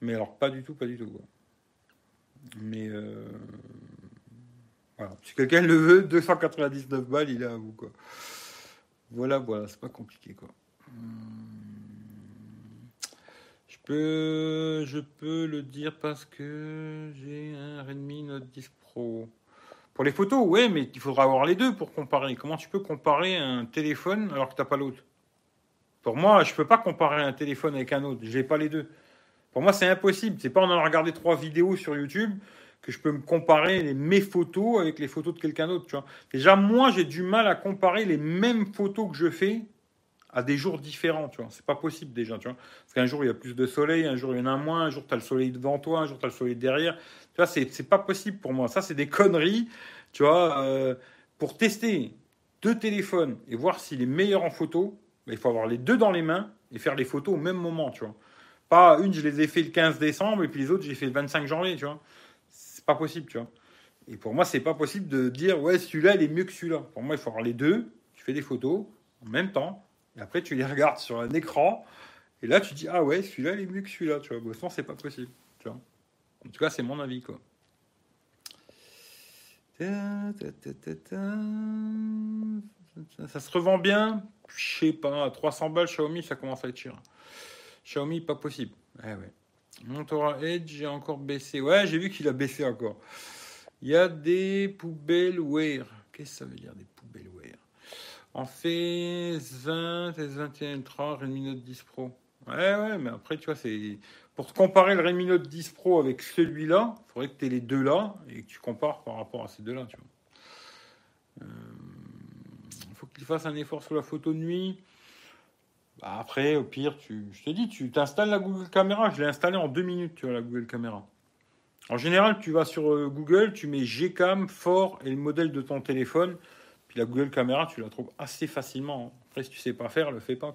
Mais alors, pas du tout, pas du tout. Mais euh, voilà. Si quelqu'un le veut, 299 balles, il est à vous, quoi. Voilà, voilà, c'est pas compliqué, quoi. Je peux, je peux le dire parce que j'ai un Redmi Note 10 Pro. Pour les photos, ouais, mais il faudra avoir les deux pour comparer. Comment tu peux comparer un téléphone alors que tu n'as pas l'autre? Pour moi, je ne peux pas comparer un téléphone avec un autre. Je n'ai pas les deux. Pour moi, c'est impossible. C'est pas en allant regarder trois vidéos sur YouTube que je peux me comparer mes photos avec les photos de quelqu'un d'autre. Déjà, moi, j'ai du mal à comparer les mêmes photos que je fais à des jours différents, tu vois. C'est pas possible déjà, tu vois. Parce qu'un jour, il y a plus de soleil, un jour, il y en a moins, un jour, tu as le soleil devant toi, un jour, tu as le soleil derrière. Tu vois, c'est pas possible pour moi. Ça, c'est des conneries, tu vois. Euh, pour tester deux téléphones et voir s'il est meilleur en photo, bah, il faut avoir les deux dans les mains et faire les photos au même moment, tu vois. Pas une, je les ai fait le 15 décembre et puis les autres, j'ai fait le 25 janvier, tu vois. Pas possible, tu vois. Et pour moi, c'est pas possible de dire, ouais, celui-là, il est mieux que celui-là. Pour moi, il faut avoir les deux. Tu fais des photos en même temps et après, tu les regardes sur un écran. Et là, tu dis, ah ouais, celui-là, il est mieux que celui-là. Tu vois, bon, ça, c'est pas possible. Tu vois. En tout cas, c'est mon avis, quoi. Ça se revend bien Je sais pas. 300 balles, Xiaomi, ça commence à être cher. Xiaomi, pas possible. Ouais, ouais. Montora Edge, j'ai encore baissé. Ouais, j'ai vu qu'il a baissé encore. Il y a des poubelles Wear. Qu'est-ce que ça veut dire, des poubelles Wear en fait 20, S21 Ultra, Redmi Note 10 Pro. Ouais, ouais, mais après, tu vois, c'est. Pour comparer le Redmi Note 10 Pro avec celui-là, il faudrait que tu aies les deux là et que tu compares par rapport à ces deux-là, tu vois. Il euh, faut qu'il fasse un effort sur la photo de nuit. Bah, après, au pire, tu, je te dis, tu t'installes la Google Caméra. Je l'ai installée en deux minutes, tu vois, la Google Caméra. En général, tu vas sur euh, Google, tu mets Gcam, fort et le modèle de ton téléphone. Puis la Google Caméra, tu la trouves assez facilement. Hein. Après, si tu sais pas faire, le fais pas.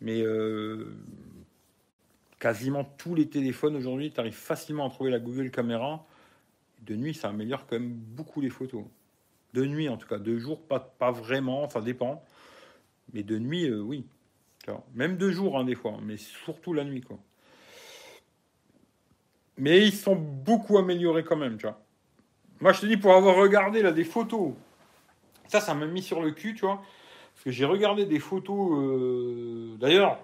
Mais euh, quasiment tous les téléphones aujourd'hui, tu arrives facilement à trouver la Google Caméra. De nuit, ça améliore quand même beaucoup les photos. De nuit, en tout cas. De jour, pas, pas vraiment, ça dépend. Mais de nuit, euh, oui. Même de jour, hein, des fois. Mais surtout la nuit, quoi. Mais ils sont beaucoup améliorés quand même, tu vois. Moi, je te dis, pour avoir regardé là des photos, ça, ça m'a mis sur le cul, tu vois. Parce que j'ai regardé des photos, euh, d'ailleurs,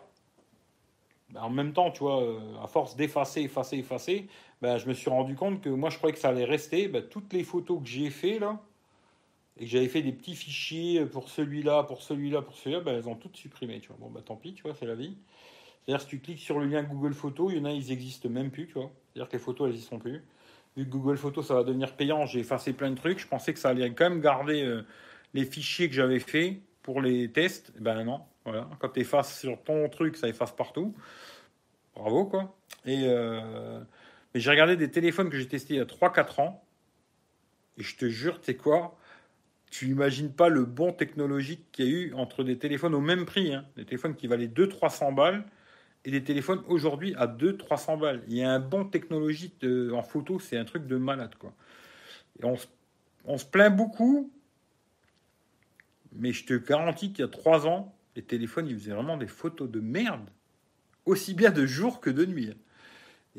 ben, en même temps, tu vois, euh, à force d'effacer, effacer, effacer, ben, je me suis rendu compte que moi, je croyais que ça allait rester. Ben, toutes les photos que j'ai fait là, et que j'avais fait des petits fichiers pour celui-là, pour celui-là, pour celui-là, ben, elles ont toutes supprimé, tu vois. Bon, bah tant pis, tu vois, c'est la vie. C'est-à-dire, si tu cliques sur le lien Google Photos, il y en a, ils n'existent même plus, tu vois. C'est-à-dire que les photos, elles n'y sont plus. Vu que Google Photos, ça va devenir payant, j'ai effacé plein de trucs. Je pensais que ça allait quand même garder euh, les fichiers que j'avais fait pour les tests. Eh ben non, voilà. Quand tu effaces sur ton truc, ça efface partout. Bravo, quoi. Et euh, mais j'ai regardé des téléphones que j'ai testés il y a 3-4 ans. Et je te jure, tu sais quoi? Tu n'imagines pas le bon technologique qu'il y a eu entre des téléphones au même prix. Hein, des téléphones qui valaient 200-300 balles et des téléphones aujourd'hui à 200-300 balles. Il y a un bon technologique en photo, c'est un truc de malade. Quoi. Et on, se plaint beaucoup, mais je te garantis qu'il y a 3 ans, les téléphones, ils faisaient vraiment des photos de merde, aussi bien de jour que de nuit.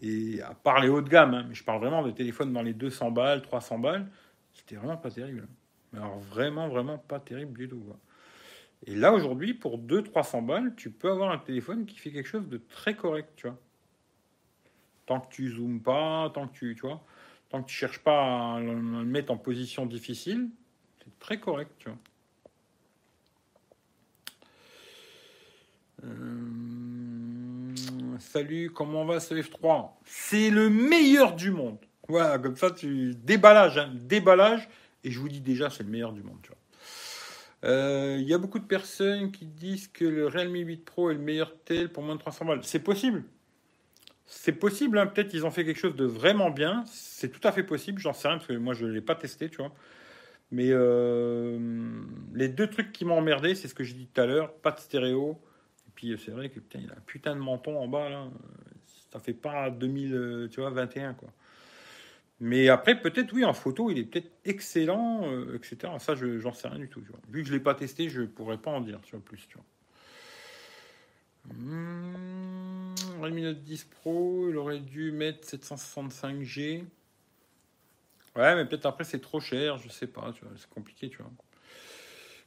Et à part les hauts de gamme, hein, mais je parle vraiment de téléphones dans les 200 balles, 300 balles, c'était vraiment pas terrible. Alors vraiment, vraiment pas terrible du tout. Et là, aujourd'hui, pour 200-300 balles, tu peux avoir un téléphone qui fait quelque chose de très correct, tu vois. Tant que tu zoomes pas, tant que tu, tu vois, tant que tu cherches pas à le mettre en position difficile, c'est très correct. Euh, salut, comment va ce F3 C'est le meilleur du monde. Voilà, comme ça, tu déballage, hein, et je vous dis déjà, c'est le meilleur du monde. Euh, il y a beaucoup de personnes qui disent que le Realme 8 Pro est le meilleur tel pour moins de 300 balles. C'est possible. C'est possible, hein. peut-être qu'ils ont fait quelque chose de vraiment bien. C'est tout à fait possible, j'en sais rien, parce que moi je ne l'ai pas testé, tu vois. Mais euh, les deux trucs qui m'ont emmerdé, c'est ce que j'ai dit tout à l'heure, pas de stéréo. Et puis c'est vrai que putain, il a un putain de menton en bas, là. Ça fait pas 2021, tu vois, 21, quoi. Mais après, peut-être, oui, en photo, il est peut-être excellent, euh, etc. Ça, je j'en sais rien du tout. Vu que je ne l'ai pas testé, je ne pourrais pas en dire sur plus. Tu vois. Hmm, Redmi Note 10 Pro, il aurait dû mettre 765G. Ouais, mais peut-être après, c'est trop cher, je sais pas. C'est compliqué, tu vois.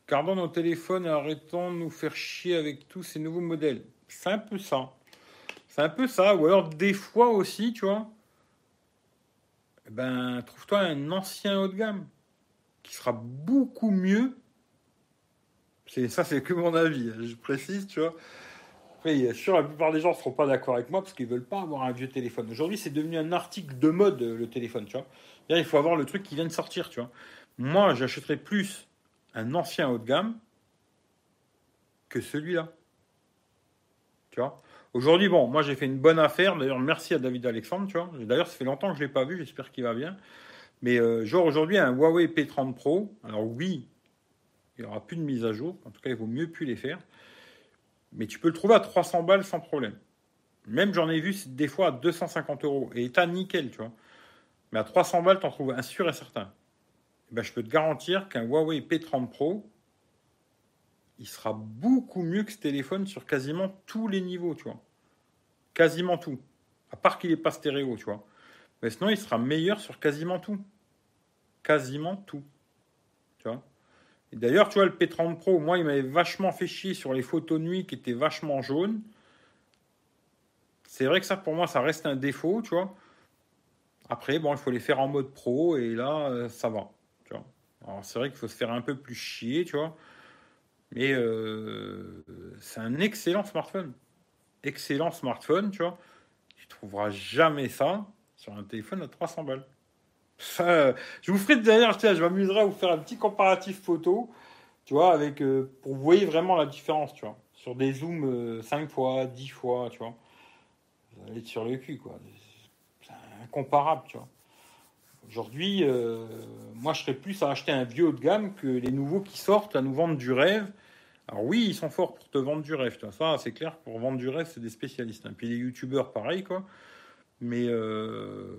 Gardons nos téléphones et arrêtons de nous faire chier avec tous ces nouveaux modèles. C'est un peu ça. C'est un peu ça. Ou alors, des fois aussi, tu vois ben, trouve-toi un ancien haut de gamme qui sera beaucoup mieux. C'est, ça, c'est que mon avis, hein, je précise, tu vois. Après, sûr, la plupart des gens ne seront pas d'accord avec moi parce qu'ils veulent pas avoir un vieux téléphone. Aujourd'hui, c'est devenu un article de mode, le téléphone, tu vois. il faut avoir le truc qui vient de sortir, tu vois. Moi, j'achèterais plus un ancien haut de gamme que celui-là. Tu vois? Aujourd'hui, bon, moi j'ai fait une bonne affaire. D'ailleurs, merci à David Alexandre, tu vois. D'ailleurs, ça fait longtemps que je ne l'ai pas vu, j'espère qu'il va bien. Mais euh, genre aujourd'hui, un Huawei P30 Pro, alors oui, il n'y aura plus de mise à jour. En tout cas, il vaut mieux plus les faire. Mais tu peux le trouver à 300 balles sans problème. Même j'en ai vu des fois à 250 euros. Et état nickel, tu vois. Mais à 300 balles, tu en trouves un sûr et certain. Eh ben, je peux te garantir qu'un Huawei P30 Pro, il sera beaucoup mieux que ce téléphone sur quasiment tous les niveaux, tu vois. Quasiment tout. À part qu'il n'est pas stéréo, tu vois. Mais sinon, il sera meilleur sur quasiment tout. Quasiment tout. Tu d'ailleurs, tu vois, le P30 Pro, moi, il m'avait vachement fait chier sur les photos nuit qui étaient vachement jaunes. C'est vrai que ça, pour moi, ça reste un défaut, tu vois. Après, bon, il faut les faire en mode pro et là, euh, ça va. Alors, c'est vrai qu'il faut se faire un peu plus chier, tu vois. Mais euh, c'est un excellent smartphone. Excellent smartphone, tu vois. Tu trouveras jamais ça sur un téléphone à 300 balles. je vous ferai d'ailleurs, je m'amuserai à vous faire un petit comparatif photo, tu vois, avec, euh, pour vous voyez vraiment la différence, tu vois. Sur des zooms 5 euh, fois, 10 fois, tu vois. Vous allez être sur le cul, quoi. C'est incomparable, tu vois. Aujourd'hui, euh, moi, je serais plus à acheter un vieux haut de gamme que les nouveaux qui sortent à nous vendre du rêve. Alors oui, ils sont forts pour te vendre du rêve. Ça, c'est clair, pour vendre du rêve, c'est des spécialistes. Hein. Puis les youtubeurs, pareil, quoi. Mais euh,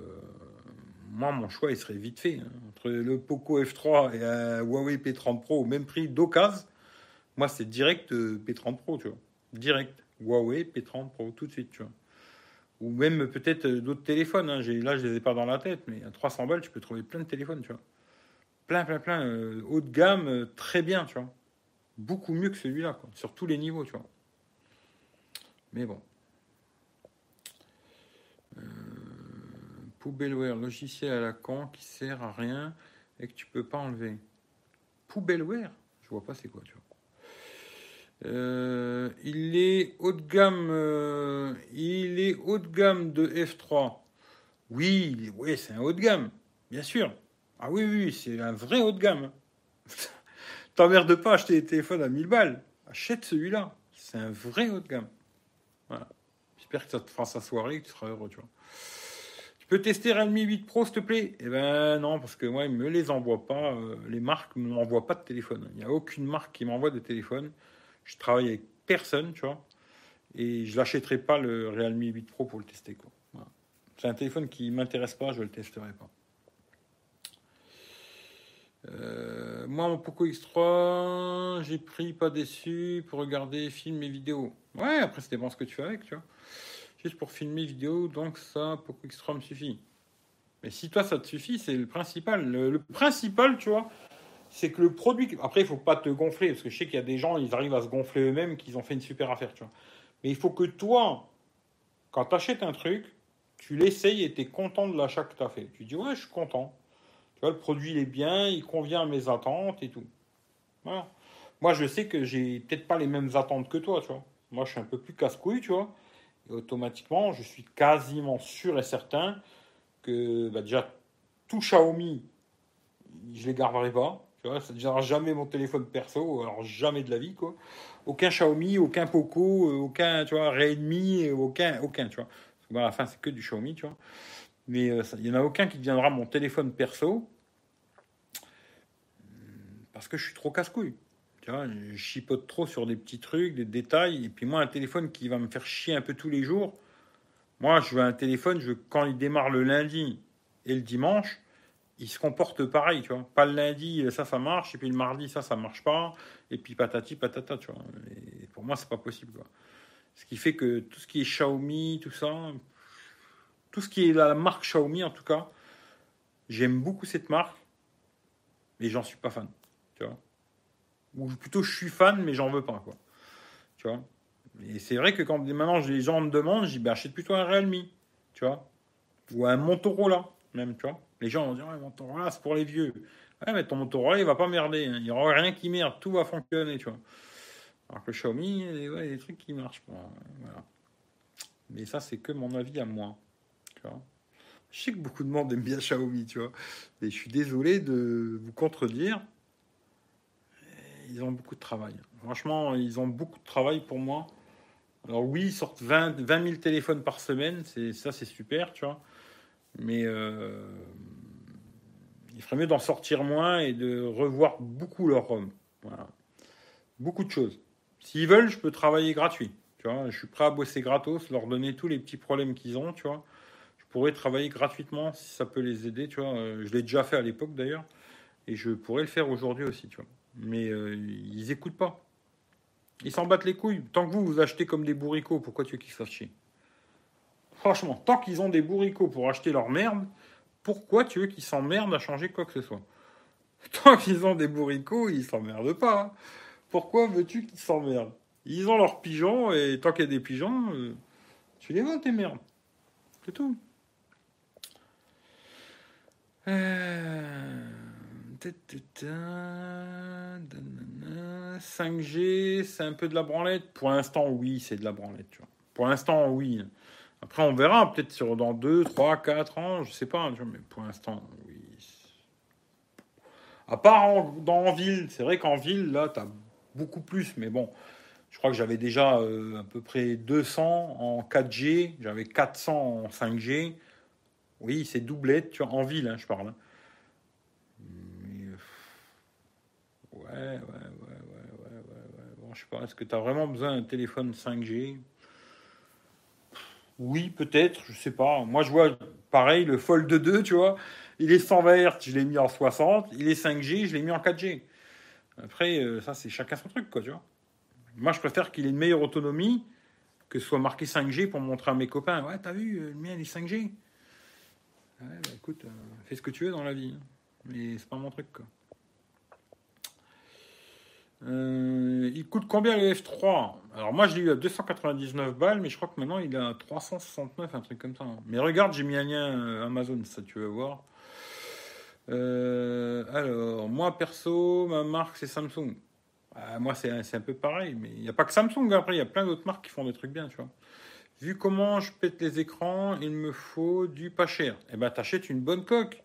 moi, mon choix, il serait vite fait. Hein. Entre le Poco F3 et un Huawei P30 Pro au même prix d'occasion, moi, c'est direct euh, P30 Pro, tu vois. Direct. Huawei P30 Pro, tout de suite, tu vois. Ou même peut-être euh, d'autres téléphones. Hein. Là, je ne les ai pas dans la tête, mais à 300 balles, tu peux trouver plein de téléphones, tu vois. Plein, plein, plein. Haut de gamme, très bien, tu vois. Beaucoup mieux que celui-là, quoi. Sur tous les niveaux, tu vois. Mais bon. Poubelleware, logiciel à la con qui sert à rien et que tu peux pas enlever. Poubelleware Je vois pas c'est quoi, tu vois. Euh, il est haut de gamme. Euh, il est haut de gamme de F3. Oui, oui, c'est un haut de gamme, bien sûr. Ah oui, oui, c'est un vrai haut de gamme. T'emmerdes pas acheter des téléphones à 1000 balles. Achète celui-là. C'est un vrai haut de gamme. J'espère que ça te fera sa soirée et que tu seras heureux, tu vois peux tester Realme 8 Pro, s'il te plaît? Eh ben non, parce que moi, ils me les envoient pas. Euh, les marques ne m'envoient pas de téléphone. Il n'y a aucune marque qui m'envoie de téléphone. Je travaille avec personne, tu vois. Et je l'achèterai pas le Realme 8 Pro pour le tester, quoi. C'est un téléphone qui m'intéresse pas, je le testerai pas. Euh, moi, mon Poco X3, j'ai pris pas déçu pour regarder films et vidéos. Ouais, après, c'est bon ce que tu fais avec, tu vois juste pour filmer vidéo, donc ça, pour Extra me suffit. Mais si toi, ça te suffit, c'est le principal. Le, principal, tu vois, c'est que le produit. Après, il faut pas te gonfler, parce que je sais qu'il y a des gens, ils arrivent à se gonfler eux-mêmes, qu'ils ont fait une super affaire, tu vois. Mais il faut que toi, quand tu achètes un truc, tu l'essayes et tu es content de l'achat que tu as fait. Tu dis, ouais, je suis content. Tu vois, le produit, il est bien, il convient à mes attentes et tout. Moi, je sais que j'ai peut-être pas les mêmes attentes que toi, tu vois. Moi, je suis un peu plus casse-couille, tu vois automatiquement, je suis quasiment sûr et certain que bah, déjà tout Xiaomi, je les garderai pas. Tu vois, ça ne deviendra jamais mon téléphone perso, alors jamais de la vie, quoi. Aucun Xiaomi, aucun Poco, euh, aucun, tu vois, Redmi, aucun, aucun, tu vois. Parce que, à la fin, c'est que du Xiaomi, tu vois. Mais euh, il n'y en a aucun qui deviendra mon téléphone perso parce que je suis trop casse-couille je chipote trop sur des petits trucs, des détails. Et puis moi, un téléphone qui va me faire chier un peu tous les jours. Moi, je veux un téléphone, je quand il démarre le lundi et le dimanche, il se comporte pareil, tu vois. Pas le lundi, ça, ça marche, et puis le mardi, ça, ça marche pas, et puis patati patata, tu vois. Et pour moi, c'est pas possible, quoi. Ce qui fait que tout ce qui est Xiaomi, tout ça, tout ce qui est la marque Xiaomi, en tout cas, j'aime beaucoup cette marque, mais j'en suis pas fan, tu vois ou plutôt je suis fan, mais j'en veux pas, quoi. Tu vois Et c'est vrai que quand maintenant les gens me demandent, je dis, bah, achète plutôt un Realme, tu vois Ou un Motorola, même, tu vois Les gens vont dire, ouais, Motorola, c'est pour les vieux. Ouais, mais ton Motorola, il va pas merder. Hein. Il n'y aura rien qui merde, tout va fonctionner, tu vois. Alors que Xiaomi, il y a des trucs qui marchent pas. Voilà. Mais ça, c'est que mon avis à moi. Je sais que beaucoup de monde aime bien Xiaomi, tu vois. Et je suis désolé de vous contredire ils ont beaucoup de travail. Franchement, ils ont beaucoup de travail pour moi. Alors oui, ils sortent 20, 20 000 téléphones par semaine, c'est ça c'est super, tu vois. Mais euh, il ferait mieux d'en sortir moins et de revoir beaucoup leur ROM. Beaucoup de choses. S'ils veulent, je peux travailler gratuit. Je suis prêt à bosser gratos, leur donner tous les petits problèmes qu'ils ont, tu vois. Pourrais travailler gratuitement si ça peut les aider, tu vois. Je l'ai déjà fait à l'époque d'ailleurs, et je pourrais le faire aujourd'hui aussi, tu vois mais euh, ils écoutent pas. Ils s'en battent les couilles. Tant que vous, vous achetez comme des bourricots, pourquoi tu veux qu'ils fassent chier? Franchement, tant qu'ils ont des bourricots pour acheter leur merde, pourquoi tu veux qu'ils s'emmerdent à changer quoi que ce soit? Tant qu'ils ont des bourricots, ils s'emmerdent pas. Hein. Pourquoi veux-tu qu'ils s'emmerdent? Ils ont leurs pigeons, et tant qu'il y a des pigeons, euh, tu les vends tes merdes. C'est tout. Euh... 5G, c'est un peu de la branlette. Pour l'instant, oui, c'est de la branlette. Pour l'instant, oui. Après, on verra peut-être sur dans 2, 3, 4 ans, je sais pas. mais pour l'instant, oui. À part dans en ville, c'est vrai qu'en ville, là, tu as beaucoup plus. Mais bon, je crois que j'avais déjà euh, à peu près 200 en 4G, j'avais 400 en 5G. Oui, c'est doublette, tu vois, en ville, hein, je parle. Hein. ouais, ouais, ouais, ouais, ouais, ouais, Bon, je sais pas, est-ce que tu as vraiment besoin d'un téléphone 5G Oui, peut-être, je sais pas. Moi, je vois pareil, le Fold 2, tu vois. Il est 120 Hz, je l'ai mis en 60. Il est 5G, je l'ai mis en 4G. Après, euh, ça, c'est chacun son truc, quoi, tu vois. Moi, je préfère qu'il ait une meilleure autonomie que ce soit marqué 5G pour montrer à mes copains. Ouais, t'as vu, euh, le mien, il est 5G. Bah, écoute, euh, fais ce que tu veux dans la vie. Hein. Mais c'est pas mon truc, quoi. il coûte combien le F3 Alors moi je l'ai eu à 299 balles, mais je crois que maintenant il est à 369, un truc comme ça. Mais regarde, j'ai mis un lien Amazon, ça tu veux voir. Euh, alors, moi perso, ma marque c'est Samsung. Ah, moi c'est un peu pareil, mais il n'y a pas que Samsung, après il y a plein d'autres marques qui font des trucs bien, tu vois. Vu comment je pète les écrans, il me faut du pas cher. Eh ben t'achètes une bonne coque.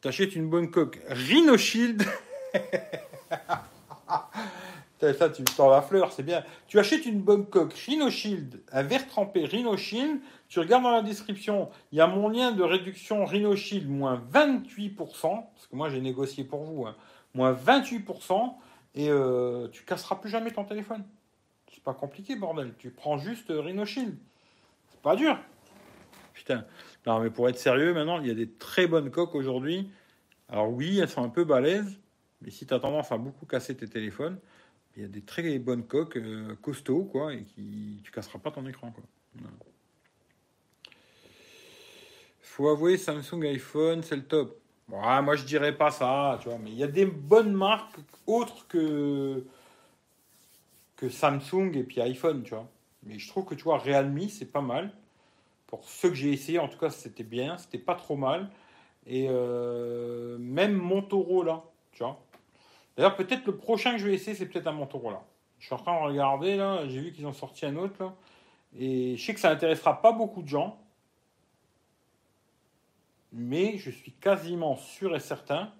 T'achètes une bonne coque Rhino Shield, ça tu me la fleur, c'est bien. Tu achètes une bonne coque Rhino Shield, un verre trempé Rhino Shield, tu regardes dans la description, il y a mon lien de réduction Rhino Shield, moins 28%, parce que moi j'ai négocié pour vous, hein, moins 28%, et euh, tu casseras plus jamais ton téléphone. Pas compliqué, bordel. Tu prends juste Rhino Shield. C'est pas dur. Putain. Non, mais pour être sérieux, maintenant, il y a des très bonnes coques aujourd'hui. Alors oui, elles sont un peu balèzes, mais si tu as tendance à beaucoup casser tes téléphones, il y a des très bonnes coques euh, costauds, quoi, et qui tu casseras pas ton écran, quoi faut avouer, Samsung iPhone, c'est le top. moi, je dirais pas ça, tu vois, mais il y a des bonnes marques autres que, que Samsung et puis iPhone, tu vois. Mais je trouve que, tu vois, Realme, c'est pas mal. Pour ceux que j'ai essayé, en tout cas, c'était bien, c'était pas trop mal. Et euh, même Motorola, tu vois. D'ailleurs, peut-être le prochain que je vais essayer, c'est peut-être un Motorola. Je suis en train de regarder, là, j'ai vu qu'ils ont sorti un autre, là. Et je sais que ça intéressera pas beaucoup de gens mais je suis quasiment sûr et certain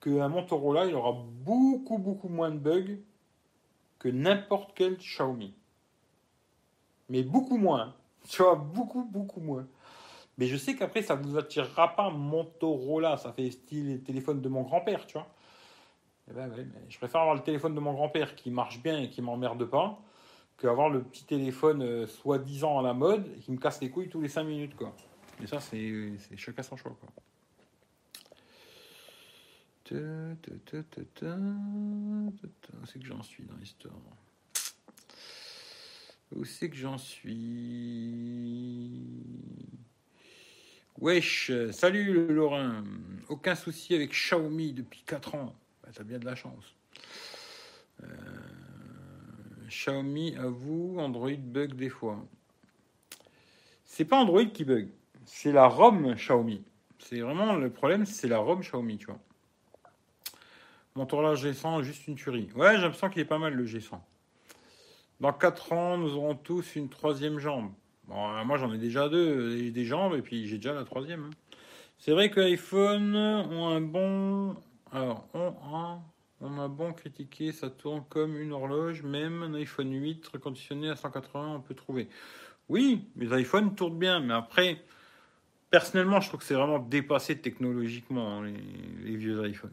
qu'un Motorola, il aura beaucoup, beaucoup moins de bugs que n'importe quel Xiaomi. Mais beaucoup moins. Tu vois, beaucoup, beaucoup moins. Mais je sais qu'après, ça ne vous attirera pas Motorola. Ça fait style téléphone de mon grand-père, tu vois. Eh ben, je préfère avoir le téléphone de mon grand-père qui marche bien et qui m'emmerde pas, qu'avoir le petit téléphone euh, soi-disant à la mode et qui me casse les couilles tous les 5 minutes, quoi. Mais ça, c'est chacun son choix. Quoi. C'est que j'en suis dans l'histoire? Où c'est que j'en suis? Wesh, salut le Lorrain. Aucun souci avec Xiaomi depuis 4 ans. Bah, T'as bien de la chance. Euh, Xiaomi avoue, Android bug des fois. C'est pas Android qui bug c'est la ROM Xiaomi. C'est vraiment le problème, c'est la ROM Xiaomi, tu vois. Mon tournage G100, juste une tuerie. Ouais, j'ai l'impression qu'il est pas mal le G100. Dans 4 ans, nous aurons tous une troisième jambe. Bon, moi j'en ai déjà deux, des jambes, et puis j'ai déjà la troisième. Hein. C'est vrai que l'iPhone ont un bon. Alors, on a, on a bon critiqué, ça tourne comme une horloge, même un iPhone 8 reconditionné à 180, on peut trouver. Oui, les iPhones tournent bien, mais après, personnellement, je trouve que c'est vraiment dépassé technologiquement, hein, les, vieux iPhones.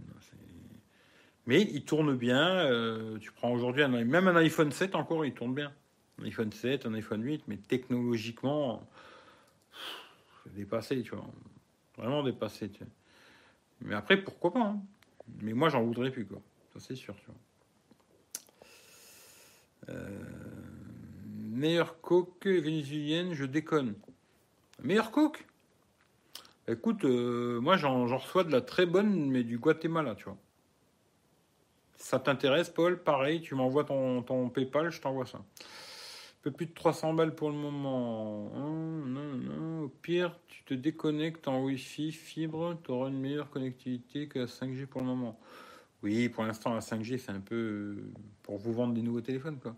Mais ils tournent bien. Euh, tu prends aujourd'hui même un iPhone 7 encore, il tourne bien. Un iPhone 7, un iPhone 8, mais technologiquement, c'est dépassé, tu vois. Vraiment dépassé, tu vois. Mais après, pourquoi pas hein. Mais moi, j'en voudrais plus, quoi. Ça, c'est sûr, tu vois. Euh, meilleure coque vénézuélienne, je déconne. Meilleure coque Écoute, euh, moi j'en reçois de la très bonne, mais du Guatemala, tu vois. Ça t'intéresse, Paul? Pareil, tu m'envoies ton, ton PayPal, je t'envoie ça. Un peu plus de 300 balles pour le moment. non, non. Au pire, tu te déconnectes en Wi-Fi, fibre, tu auras une meilleure connectivité que la 5G pour le moment. Oui, pour l'instant, la 5G, c'est un peu euh, pour vous vendre des nouveaux téléphones, quoi.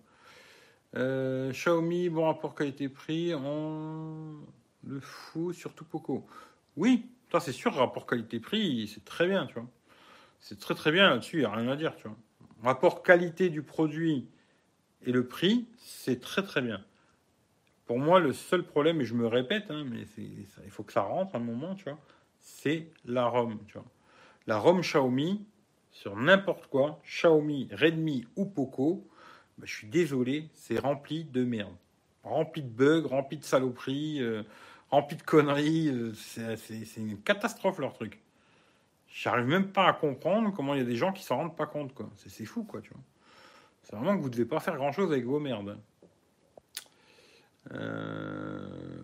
Euh, Xiaomi, bon rapport qualité-prix, on le fout, surtout Poco. Oui, ça c'est sûr, rapport qualité-prix, c'est très bien, tu vois. C'est très très bien là-dessus, il n'y a rien à dire, tu vois. Rapport qualité du produit et le prix, c'est très très bien. Pour moi, le seul problème, et je me répète, hein, mais il faut que ça rentre à un moment, tu vois, c'est la ROM, tu vois. La ROM Xiaomi, sur n'importe quoi, Xiaomi, Redmi ou Poco, bah, je suis désolé, c'est rempli de merde. Rempli de bugs, rempli de saloperies, euh, rempli de conneries. Euh, c'est une catastrophe leur truc. J'arrive même pas à comprendre comment il y a des gens qui s'en rendent pas compte. quoi. C'est fou, quoi, tu vois. C'est vraiment que vous devez pas faire grand chose avec vos merdes. Euh...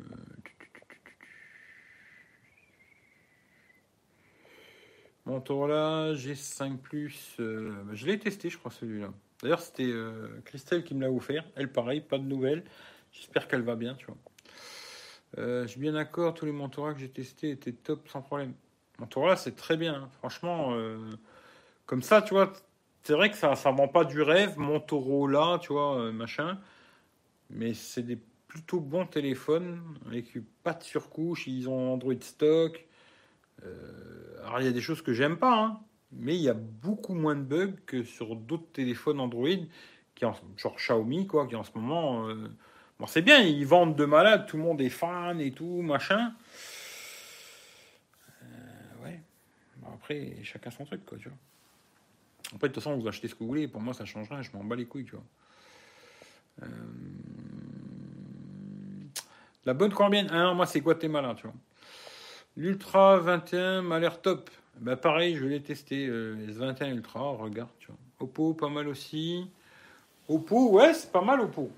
Motorola G5 Plus, euh, bah, je l'ai testé, je crois, celui-là. D'ailleurs, c'était euh, Christelle qui me l'a offert. Elle, pareil, pas de nouvelles. J'espère qu'elle va bien, tu vois. Euh, je suis bien d'accord, tous les Motorola que j'ai testés étaient top sans problème. Motorola, c'est très bien. Hein. Franchement, comme ça, tu vois, c'est vrai que ça ne vend pas du rêve, Motorola, tu vois, machin. Mais c'est des plutôt bons téléphones avec pas de surcouche. Ils ont Android stock. Euh, alors, il y a des choses que j'aime pas, hein, mais il y a beaucoup moins de bugs que sur d'autres téléphones Android, qui en, genre Xiaomi, quoi, qui en ce moment. Euh, bon, c'est bien, ils vendent de malade, tout le monde est fan et tout, machin. Euh, ouais. Après, chacun son truc, quoi, tu vois. Après, de toute façon, vous achetez ce que vous voulez. Pour moi, ça changerait. Je m'en bats les couilles, tu vois. La bonne combien Ah moi, c'est Guatemala, tu vois. L'Ultra 21 m'a l'air top. Bah pareil, je l'ai testé, euh, S21 Ultra, regarde, tu vois. Oppo, pas mal aussi. Oppo, ouais, c'est pas mal Oppo.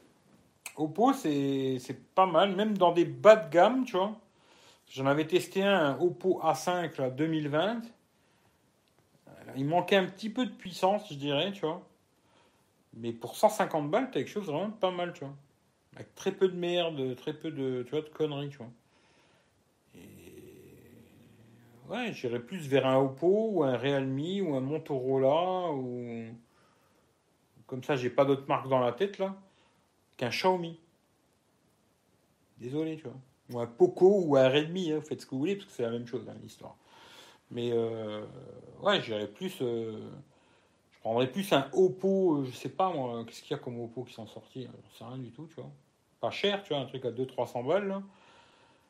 Oppo, c'est pas mal, même dans des bas de gamme, tu vois. J'en avais testé un, Oppo A5 là, 2020. Il manquait un petit peu de puissance, je dirais, tu vois. Mais pour 150 balles, t'as quelque chose vraiment pas mal, tu vois. Avec très peu de merde, très peu de, tu vois, de conneries, tu vois. Ouais, j'irais plus vers un Oppo ou un Realme ou un Motorola ou comme ça, j'ai pas d'autres marques dans la tête là qu'un Xiaomi. Désolé, tu vois. Ou un Poco ou un Redmi, hein, faites ce que vous voulez parce que c'est la même chose hein, l'histoire. Mais euh, ouais, j'irais plus. Euh, je prendrais plus un Oppo, euh, je sais pas moi, qu'est-ce qu'il y a comme Oppo qui sont sortis Je sais rien du tout, tu vois. Pas cher, tu vois, un truc à 200-300 balles.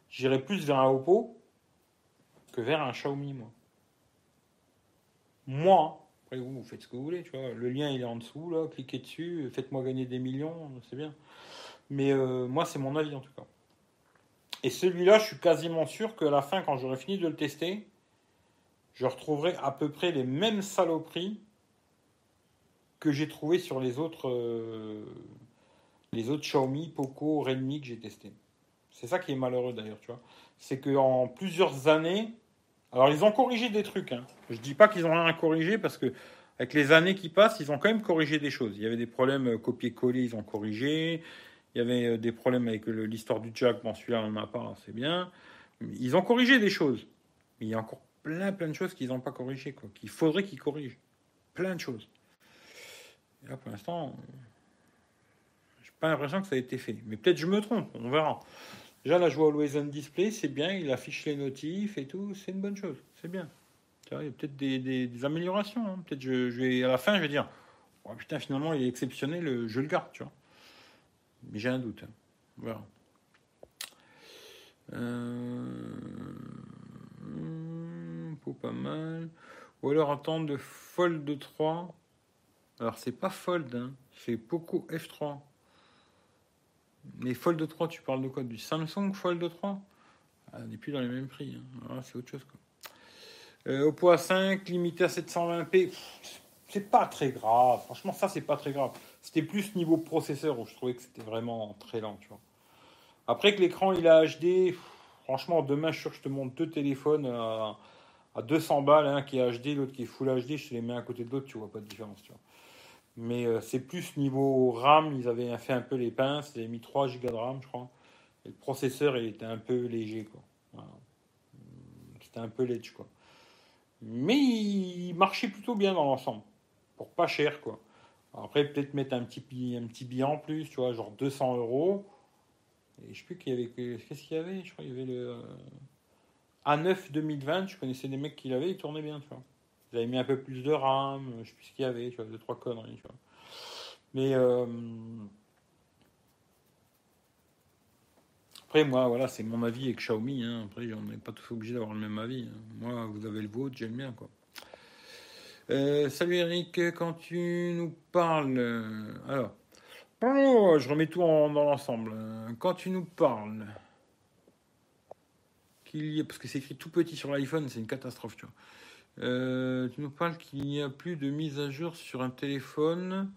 J'irais plus vers un Oppo que vers un Xiaomi, moi. Moi, après vous, faites ce que vous voulez, tu vois. Le lien il est en dessous, là, cliquez dessus, faites-moi gagner des millions, c'est bien. Mais moi, c'est mon avis en tout cas. Et celui-là, je suis quasiment sûr qu'à la fin, quand j'aurai fini de le tester, je retrouverai à peu près les mêmes saloperies que j'ai trouvé sur les autres, euh, les autres Xiaomi, Poco, Redmi que j'ai testé. C'est ça qui est malheureux d'ailleurs, tu vois. C'est qu'en plusieurs années, alors ils ont corrigé des trucs. Hein. Je dis pas qu'ils ont rien corrigé parce que avec les années qui passent, ils ont quand même corrigé des choses. Il y avait des problèmes euh, copier-coller, ils ont corrigé. Il y avait euh, des problèmes avec l'histoire du jack. Bon, celui-là, on n'en a pas, c'est bien. Ils ont corrigé des choses. Mais il y plein, plein de choses qu'ils n'ont pas corrigées, quoi. Qu'il faudrait qu'ils corrigent. Plein de choses. Là, pour l'instant, j'ai pas l'impression que ça a été fait. Mais peut-être je me trompe, on verra. Déjà, la joie Always on Display, c'est bien, il affiche les notifs et tout, c'est une bonne chose, c'est bien. il y a peut-être des, améliorations. Hein. Peut-être je, je, vais à la fin, je vais dire, oh, putain, finalement, il est exceptionnel, je le garde, tu vois. Mais j'ai un doute. Hein. Voilà. Euh... pas mal. Ou alors attendre de Fold 3. Alors c'est pas Fold, hein. c'est Poco F3. Mais Fold 3, tu parles de quoi? Du Samsung Fold 3 ah, On n'est plus dans les mêmes prix. Hein. Ah, c'est autre chose. Quoi. Euh, Oppo A5, limité à 720p, c'est pas très grave. Franchement, ça, c'est pas très grave. C'était plus niveau processeur où je trouvais que c'était vraiment très lent. Tu vois. Après que l'écran il a HD, franchement, demain, je, je te montre deux téléphones à, à 200 balles, un qui est HD, l'autre qui est Full HD, je te les mets à côté de l'autre, tu vois pas de différence. Tu vois. Mais euh, c'est plus niveau RAM, ils avaient fait un peu les pinces, ils avaient mis 3 Go de RAM, je crois. Et le processeur, il était un peu léger, quoi. C'était un peu ledge, quoi. Mais il marchait plutôt bien dans l'ensemble. Pour pas cher, quoi. après, peut-être mettre un petit, un petit billet en plus, tu vois, genre 200 euros. Et je sais plus qu'il y avait. Qu'est-ce qu'il y avait? Je crois qu'il y avait le. A9 2020, je connaissais des mecs qui l'avaient, il tournait bien, tu vois. J'avais mis un peu plus de RAM, je sais plus ce qu'il y avait, tu vois, deux, trois conneries, tu vois. Mais euh, Après, moi, voilà, c'est mon avis avec Xiaomi. Hein. Après, on n'est pas tous obligés d'avoir le même avis. Hein. Moi, vous avez le vôtre, j'aime bien, quoi. Euh, salut Eric, quand tu nous parles. Euh, alors, oh, je remets tout dans l'ensemble. Quand tu nous parles qu'il y a, parce que c'est écrit tout petit sur l'iPhone, c'est une catastrophe, tu vois. Euh, tu nous parles qu'il n'y a plus de mise à jour sur un téléphone,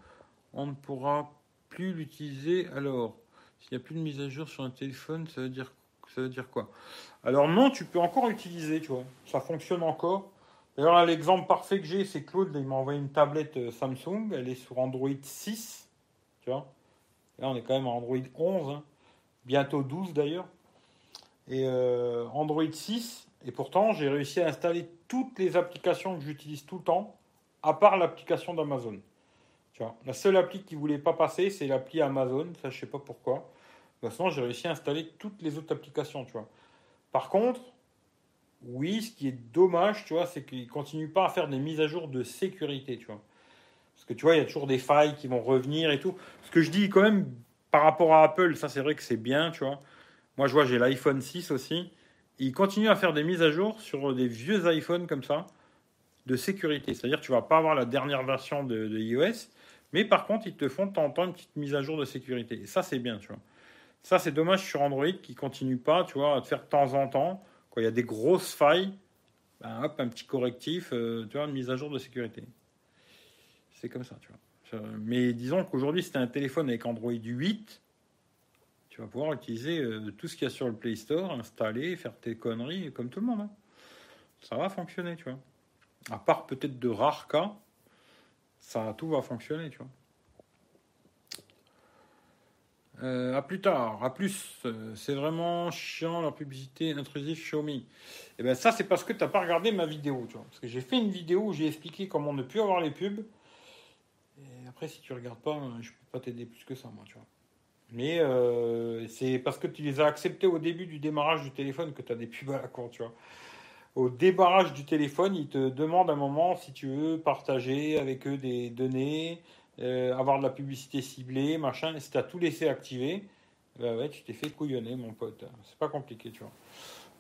on ne pourra plus l'utiliser. Alors, s'il n'y a plus de mise à jour sur un téléphone, ça veut dire, ça veut dire quoi? Alors non, tu peux encore utiliser, tu vois. Ça fonctionne encore. D'ailleurs, l'exemple parfait que j'ai, c'est Claude, il m'a envoyé une tablette euh, Samsung, elle est sur Android 6, tu vois. Là, on est quand même à Android 11, hein. bientôt 12 d'ailleurs. Et euh, Android 6, et pourtant, j'ai réussi à installer toutes les applications que j'utilise tout le temps, à part l'application d'Amazon. La seule appli qui ne voulait pas passer, c'est l'appli Amazon. Ça, je sais pas pourquoi. De toute façon, j'ai réussi à installer toutes les autres applications, tu vois. Par contre, oui, ce qui est dommage, tu vois, c'est qu'ils ne continuent pas à faire des mises à jour de sécurité, tu vois. Parce que tu vois, il y a toujours des failles qui vont revenir et tout. Ce que je dis quand même par rapport à Apple, ça c'est vrai que c'est bien, tu vois. Moi, je vois, j'ai l'iPhone 6 aussi. Ils continuent à faire des mises à jour sur des vieux iPhones comme ça de sécurité. C'est-à-dire tu vas pas avoir la dernière version de, iOS, mais par contre, ils te font de temps en temps une petite mise à jour de sécurité. Et ça, c'est bien, tu vois. Ça, c'est dommage sur Android qui continue pas, tu vois, à te faire de temps en temps quand il y a des grosses failles, ben hop, un petit correctif, euh, tu vois, une mise à jour de sécurité. C'est comme ça, tu vois. Mais disons qu'aujourd'hui, as un téléphone avec Android 8, tu vas pouvoir utiliser euh, tout ce qu'il y a sur le Play Store, installer, faire tes conneries comme tout le monde. Hein. Ça va fonctionner, tu vois. À part peut-être de rares cas, ça tout va fonctionner, tu vois. Euh, à plus tard, à plus. Euh, c'est vraiment chiant la publicité intrusive Xiaomi. Et eh ben ça, c'est parce que tu n'as pas regardé ma vidéo, tu vois. Parce que j'ai fait une vidéo où j'ai expliqué comment ne plus avoir les pubs. Et après, si tu regardes pas, je peux pas t'aider plus que ça, moi, tu vois. Mais euh, c'est parce que tu les as acceptés au début du démarrage du téléphone que tu as des pubs à la con, tu vois. Au débarrage du téléphone, ils te demandent un moment si tu veux partager avec eux des données, euh, avoir de la publicité ciblée, machin. Si tu as tout laissé activer, bah ouais, tu t'es fait couillonner, mon pote. C'est pas compliqué, tu vois.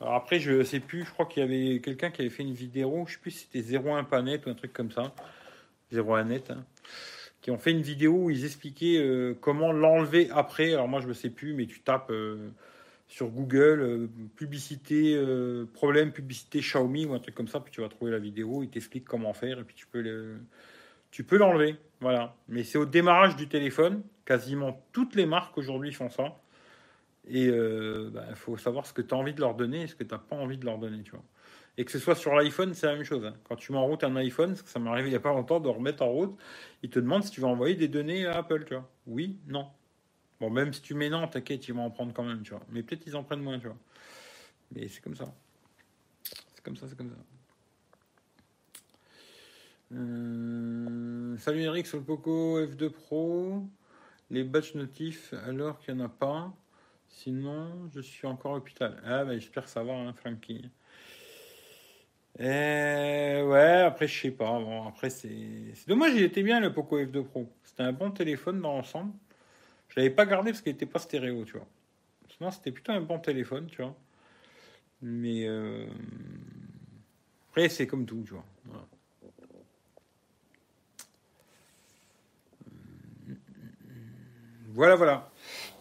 Alors après, je sais plus, je crois qu'il y avait quelqu'un qui avait fait une vidéo, je sais plus si c'était 01 Panet ou un truc comme ça. 01 Net, hein, qui ont fait une vidéo où ils expliquaient euh, comment l'enlever après. Alors moi, je ne sais plus, mais tu tapes euh, sur Google publicité, problème publicité Xiaomi ou un truc comme ça, puis tu vas trouver la vidéo, il t'explique comment faire, et puis tu peux l'enlever. Voilà. Mais c'est au démarrage du téléphone. Quasiment toutes les marques aujourd'hui font ça. Et il euh, bah, faut savoir ce que tu as envie de leur donner et ce que tu n'as pas envie de leur donner. Tu vois. Et que ce soit sur l'iPhone, c'est la même chose. Hein. Quand tu mets en route un iPhone, ça m'est arrivé il n'y a pas longtemps de remettre en route, il te demande si tu vas envoyer des données à Apple. Tu vois. Oui, non. Bon, même si tu mets non, t'inquiète, ils vont en prendre quand même. Tu vois. Mais peut-être ils en prennent moins. Tu vois. Mais c'est comme ça. C'est comme ça, c'est comme ça. Euh, salut Eric sur le Poco F2 Pro. Les batch notifs alors qu'il n'y en a pas. Sinon, je suis encore à l'hôpital. Ah, bah, j'espère que ça va, hein, Frankie. Eh, ouais, après, je sais pas. Bon, après, c'est dommage, il était bien le Poco F2 Pro. C'était un bon téléphone dans l'ensemble. Je l'avais pas gardé parce qu'il n'était pas stéréo, tu vois. Sinon, c'était plutôt un bon téléphone, tu vois. Mais euh, après, c'est comme tout, tu vois. Voilà. Voilà, voilà.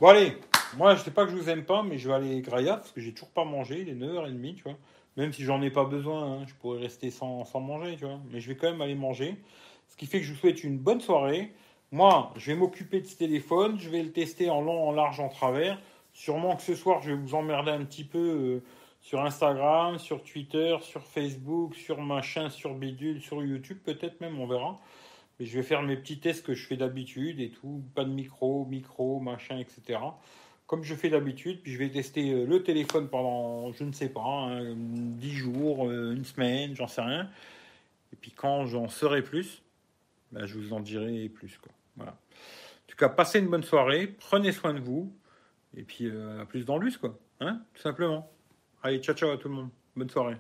Bon, allez, moi, je sais pas que je vous aime pas, mais je vais aller grailler parce que j'ai toujours pas mangé. Il est 9h30, tu vois. Même si j'en ai pas besoin, hein, je pourrais rester sans, manger, tu vois. Mais je vais quand même aller manger. Ce qui fait que je vous souhaite une bonne soirée. Moi, je vais m'occuper de ce téléphone. Je vais le tester en long, en large, en travers. Sûrement que ce soir, je vais vous emmerder un petit peu euh, sur Instagram, sur Twitter, sur Facebook, sur machin, sur bidule, sur YouTube, peut-être même, on verra je vais faire mes petits tests que je fais d'habitude et tout. Pas de micro, micro, machin, etc. Comme je fais d'habitude. Puis je vais tester euh, le téléphone pendant, je ne sais pas, 10 hein, jours, euh, une semaine, j'en sais rien. Et puis quand j'en saurai plus, ben, je vous en dirai plus. Quoi. Voilà. En tout cas, passez une bonne soirée. Prenez soin de vous. Et puis, euh, à plus dans l'us, quoi. Hein, tout simplement. Allez, ciao, ciao à tout le monde. Bonne soirée.